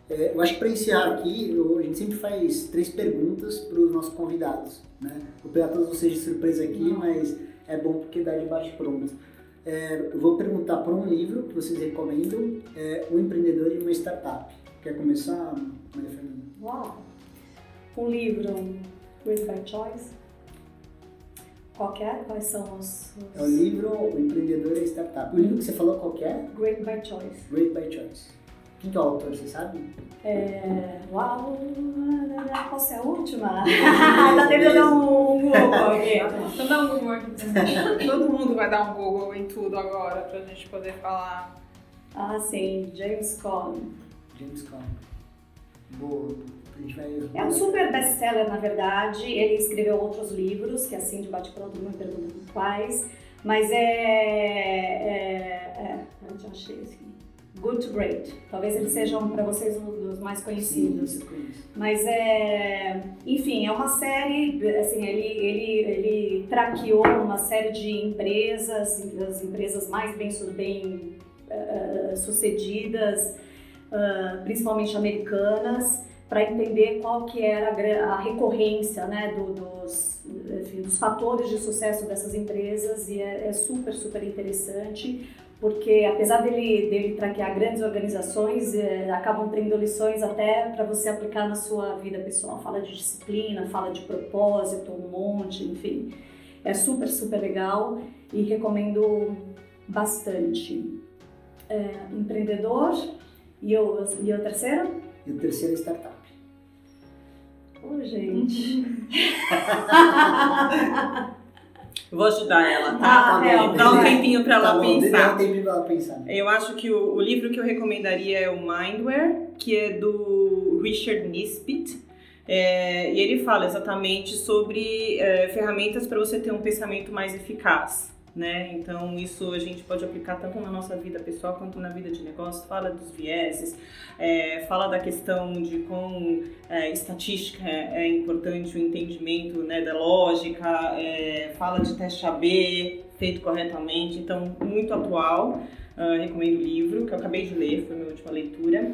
É, eu acho que para encerrar aqui, eu, a gente sempre faz três perguntas para os nossos convidados. Né? Vou pegar todos vocês de surpresa aqui, mas é bom porque dá de bate pronto. É, eu vou perguntar por um livro que vocês recomendam, é, Um Empreendedor e uma Startup. Quer começar, Maria Fernanda? Uau! Um livro, Great by Choice. Qualquer? Quais são os, os... É o livro O Empreendedor e Startup. O livro que você falou qualquer? Great by Choice. Great by Choice. Quem que é o autor, você sabe? É... Uau! Qual é a última? tá tentando dar um Google aqui. Então dá um Google aqui Todo mundo vai dar um Google em tudo agora pra gente poder falar. Ah, sim. James Cone. James Cone. Boa. É um super best-seller, na verdade. Ele escreveu outros livros, que assim, de bate-pronto, não me pergunto quais. Mas é... é, é eu achei assim? Good to Great. Talvez eles sejam para vocês um dos mais conhecidos. Sim, Mas é, enfim, é uma série, assim, ele, ele, ele traqueou uma série de empresas, as empresas mais bem, bem uh, sucedidas, uh, principalmente americanas, para entender qual que era a, recorrência né, do, dos, enfim, dos fatores de sucesso dessas empresas e é, é, super, super interessante porque apesar dele, dele traquear grandes organizações, é, acabam tendo lições até para você aplicar na sua vida pessoal. Fala de disciplina, fala de propósito, um monte, enfim. É super, super legal e recomendo bastante. É, empreendedor e, eu, e o terceiro? E o terceiro é startup. Ô, oh, gente. Vou ajudar ela, tá? Ah, tá bom. Dá um tempinho para ela tá pensar. Dá um tempinho pra ela pensar. Eu acho que o, o, livro que eu recomendaria é o Mindware, que é do Richard Nisbet. É, e ele fala exatamente sobre é, ferramentas para você ter um pensamento mais eficaz né? Então isso a gente pode aplicar tanto na nossa vida pessoal quanto na vida de negócio. Fala dos vieses, é, fala da questão de como é, estatística é importante o entendimento né, da lógica, é, fala de teste AB feito corretamente, então muito atual. Uh, recomendo o livro que eu acabei de ler, foi a minha última leitura.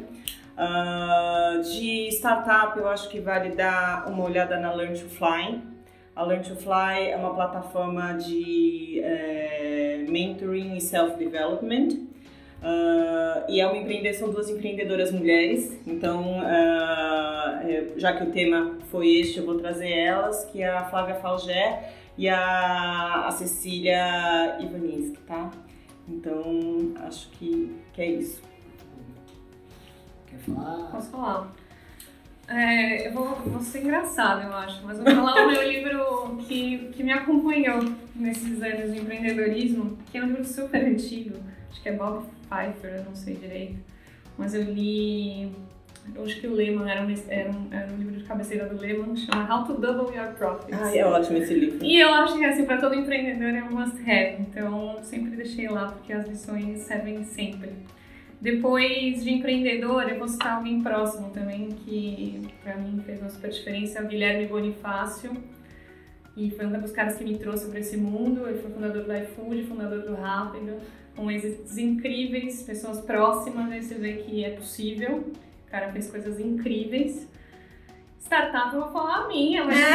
Uh, de startup, eu acho que vale dar uma olhada na Learn to Fly, a Learn to Fly é uma plataforma de é, mentoring e self-development. Uh, e é uma empreendedora, são duas empreendedoras mulheres, então uh, já que o tema foi este, eu vou trazer elas, que é a Flávia Falgé e a, a Cecília Ivaninski, tá? Então, acho que, que é isso. Quer falar? Posso falar? É, eu vou, vou ser engraçada, eu acho, mas vou falar o meu livro me acompanhou nesses anos de empreendedorismo, que é um livro super antigo, acho que é Bob Pfeiffer, eu não sei direito, mas eu li eu acho que o Lehman era um, era, um, era um livro de cabeceira do Lehman, chama How to Double Your Profits. Ah, é ótimo esse livro. E eu acho que assim, para todo empreendedor é um must have, então sempre deixei lá porque as lições servem sempre. Depois de empreendedor, eu vou citar alguém próximo também que para mim fez uma super diferença, é o Guilherme Bonifácio. E foi um dos caras que me trouxe para esse mundo. Ele foi fundador do iFood, fundador do Rápido, com êxitos incríveis, pessoas próximas, aí você vê que é possível. O cara fez coisas incríveis. Startup, eu vou falar a minha, mas.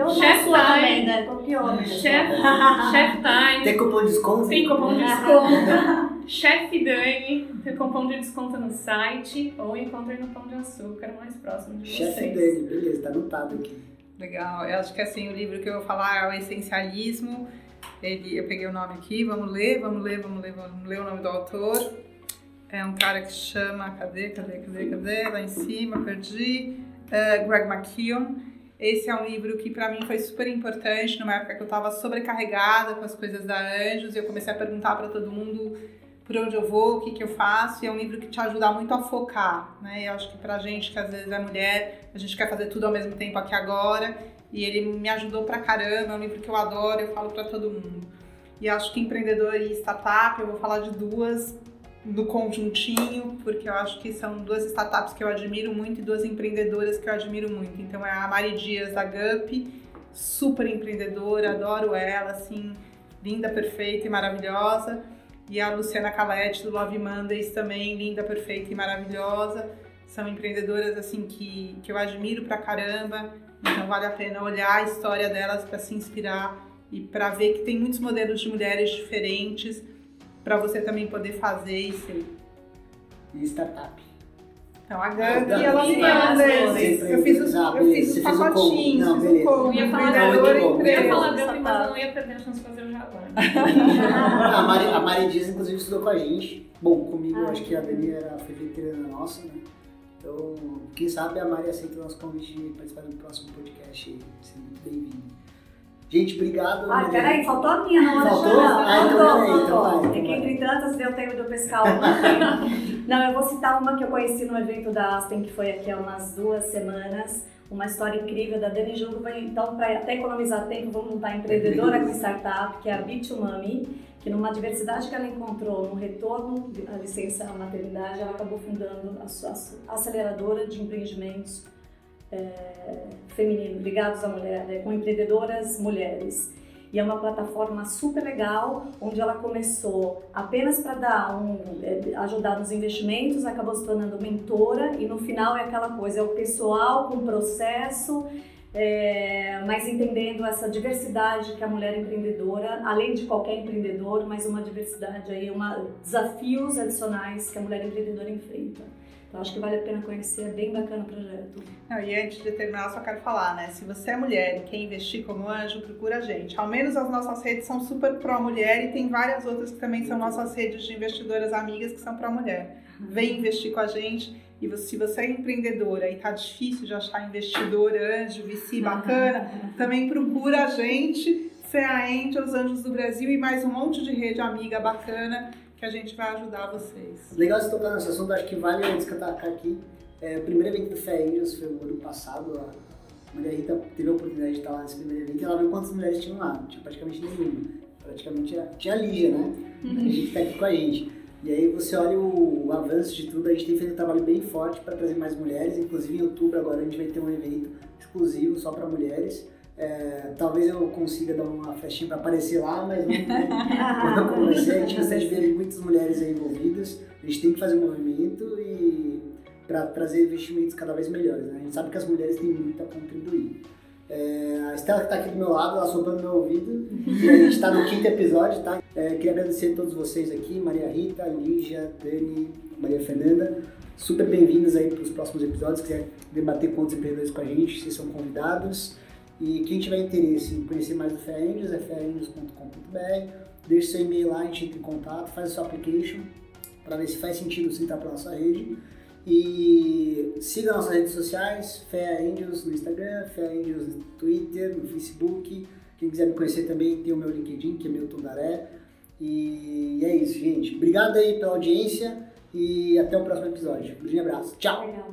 Eu Chef sou também, Time. né? Copiou. Chef, Chef Time. Tem cupom de desconto? Tem cupom de desconto. Chef Dani, tem cupom de desconto no site ou encontre no Pão de Açúcar mais próximo de Chefe vocês. dele, beleza, tá anotado aqui. Legal, eu acho que assim, o livro que eu vou falar é o Essencialismo. Ele, eu peguei o nome aqui, vamos ler, vamos ler, vamos ler, vamos ler o nome do autor. É um cara que chama, cadê, cadê, cadê, cadê? Lá em cima, perdi. É, Greg McKeown. Esse é um livro que para mim foi super importante numa época que eu estava sobrecarregada com as coisas da Anjos e eu comecei a perguntar para todo mundo por onde eu vou, o que, que eu faço, e é um livro que te ajuda muito a focar, né? Eu acho que pra gente que às vezes é mulher, a gente quer fazer tudo ao mesmo tempo aqui agora, e ele me ajudou pra caramba, é um livro que eu adoro, eu falo pra todo mundo. E acho que empreendedor e startup, eu vou falar de duas no conjuntinho, porque eu acho que são duas startups que eu admiro muito e duas empreendedoras que eu admiro muito. Então é a Mari Dias da Gup, super empreendedora, adoro ela, assim, linda, perfeita e maravilhosa. E a Luciana Calete do Love Mondays também, linda, perfeita e maravilhosa. São empreendedoras assim que, que eu admiro pra caramba. Então vale a pena olhar a história delas para se inspirar e para ver que tem muitos modelos de mulheres diferentes para você também poder fazer e ser. Startup. Então a Ah, Gabi, tá. ela me Sim, manda sim, esse. sim. Eu fiz os, eu fiz os pacotinhos, Não, fiz o combo. Eu ia falar e Eu ia Startup. Gup, mas eu não ia perder a chance de fazer o jabá. Ah, a, Mari, a Mari Dias, inclusive, estudou com a gente. Bom, comigo, eu Ah, acho que a Dani era foi veterana nossa, né? Então, quem sabe a Mari aceita o nosso convite de participar do próximo podcast. Seja muito bem-vindo. Gente, obrigado. Ai, Dani. peraí, faltou a minha, não Faltou? Não, Ah, então faltou, peraí, então faltou. então É que vai. entre tantas deu tempo de eu pescar uma. não, eu vou citar uma que eu conheci no evento da Aspen, que foi aqui há umas duas semanas. Uma história incrível da Dani Juba. Então, para até economizar tempo, vamos montar empreendedora com startup, que é a B2Mami, que numa diversidade que ela encontrou no retorno à licença maternidade, ela acabou fundando a sua aceleradora de empreendimentos é, femininos ligados à mulher, né, com empreendedoras mulheres. E é uma plataforma super legal, onde ela começou apenas para dar um, é, ajudar nos investimentos, acabou se tornando mentora e no final é aquela coisa, é o pessoal com processo, é, mas entendendo essa diversidade que a mulher empreendedora, além de qualquer empreendedor, mas uma diversidade aí, uma, desafios adicionais que a mulher empreendedora enfrenta. Então acho que vale a pena conhecer, é bem bacana o projeto. Não, e antes de terminar, só quero falar, né? Se você é mulher e quer investir como anjo, procura a gente. Ao menos as nossas redes são super pró-mulher e tem várias outras que também são nossas redes de investidoras amigas que são pró-mulher. Vem investir com a gente. E se você é empreendedora e tá difícil de achar investidor, anjo, VC bacana, também procura a gente, FEA Angels, Anjos do Brasil e mais um monte de rede amiga bacana que a gente vai ajudar vocês. Legal você tocar nesse assunto, acho que vale destacar aqui. É, o primeiro evento do Fé foi o ano passado. A Maria Rita teve a oportunidade de estar lá nesse primeiro evento e ela viu quantas mulheres tinham lá. Tinha praticamente nenhuma. Praticamente tinha, tinha a Lígia, né? A gente que tá aqui com a gente. E aí você olha o, o avanço de tudo, a gente tem feito um trabalho bem forte para trazer mais mulheres. Inclusive em outubro agora a gente vai ter um evento exclusivo só para mulheres. É, talvez eu consiga dar uma festinha para aparecer lá, mas vamos como vai ser. A gente de ver muitas mulheres envolvidas. A gente tem que fazer um movimento e para trazer investimentos cada vez melhores. Né? A gente sabe que as mulheres têm muito a contribuir. É, a Estela que está aqui do meu lado, ela soprando meu ouvido. E a gente está no quinto episódio, tá? É, queria agradecer a todos vocês aqui, Maria Rita, Lígia, Dani, Maria Fernanda. Super bem-vindas aí para os próximos episódios. Se quiser debater com outros empreendedores com a gente, vocês são convidados. E quem tiver interesse em conhecer mais Fé Angels, é feangels.com.br. Deixe seu e-mail lá, a gente entra em contato, faz a sua application para ver se faz sentido você entrar para nossa rede. E siga nossas redes sociais, Fé Angels no Instagram, Fé Angels no Twitter, no Facebook. Quem quiser me conhecer também tem o meu LinkedIn, que é meu Tundaré. E é isso, gente. Obrigado aí pela audiência e até o próximo episódio. Um grande abraço. Tchau!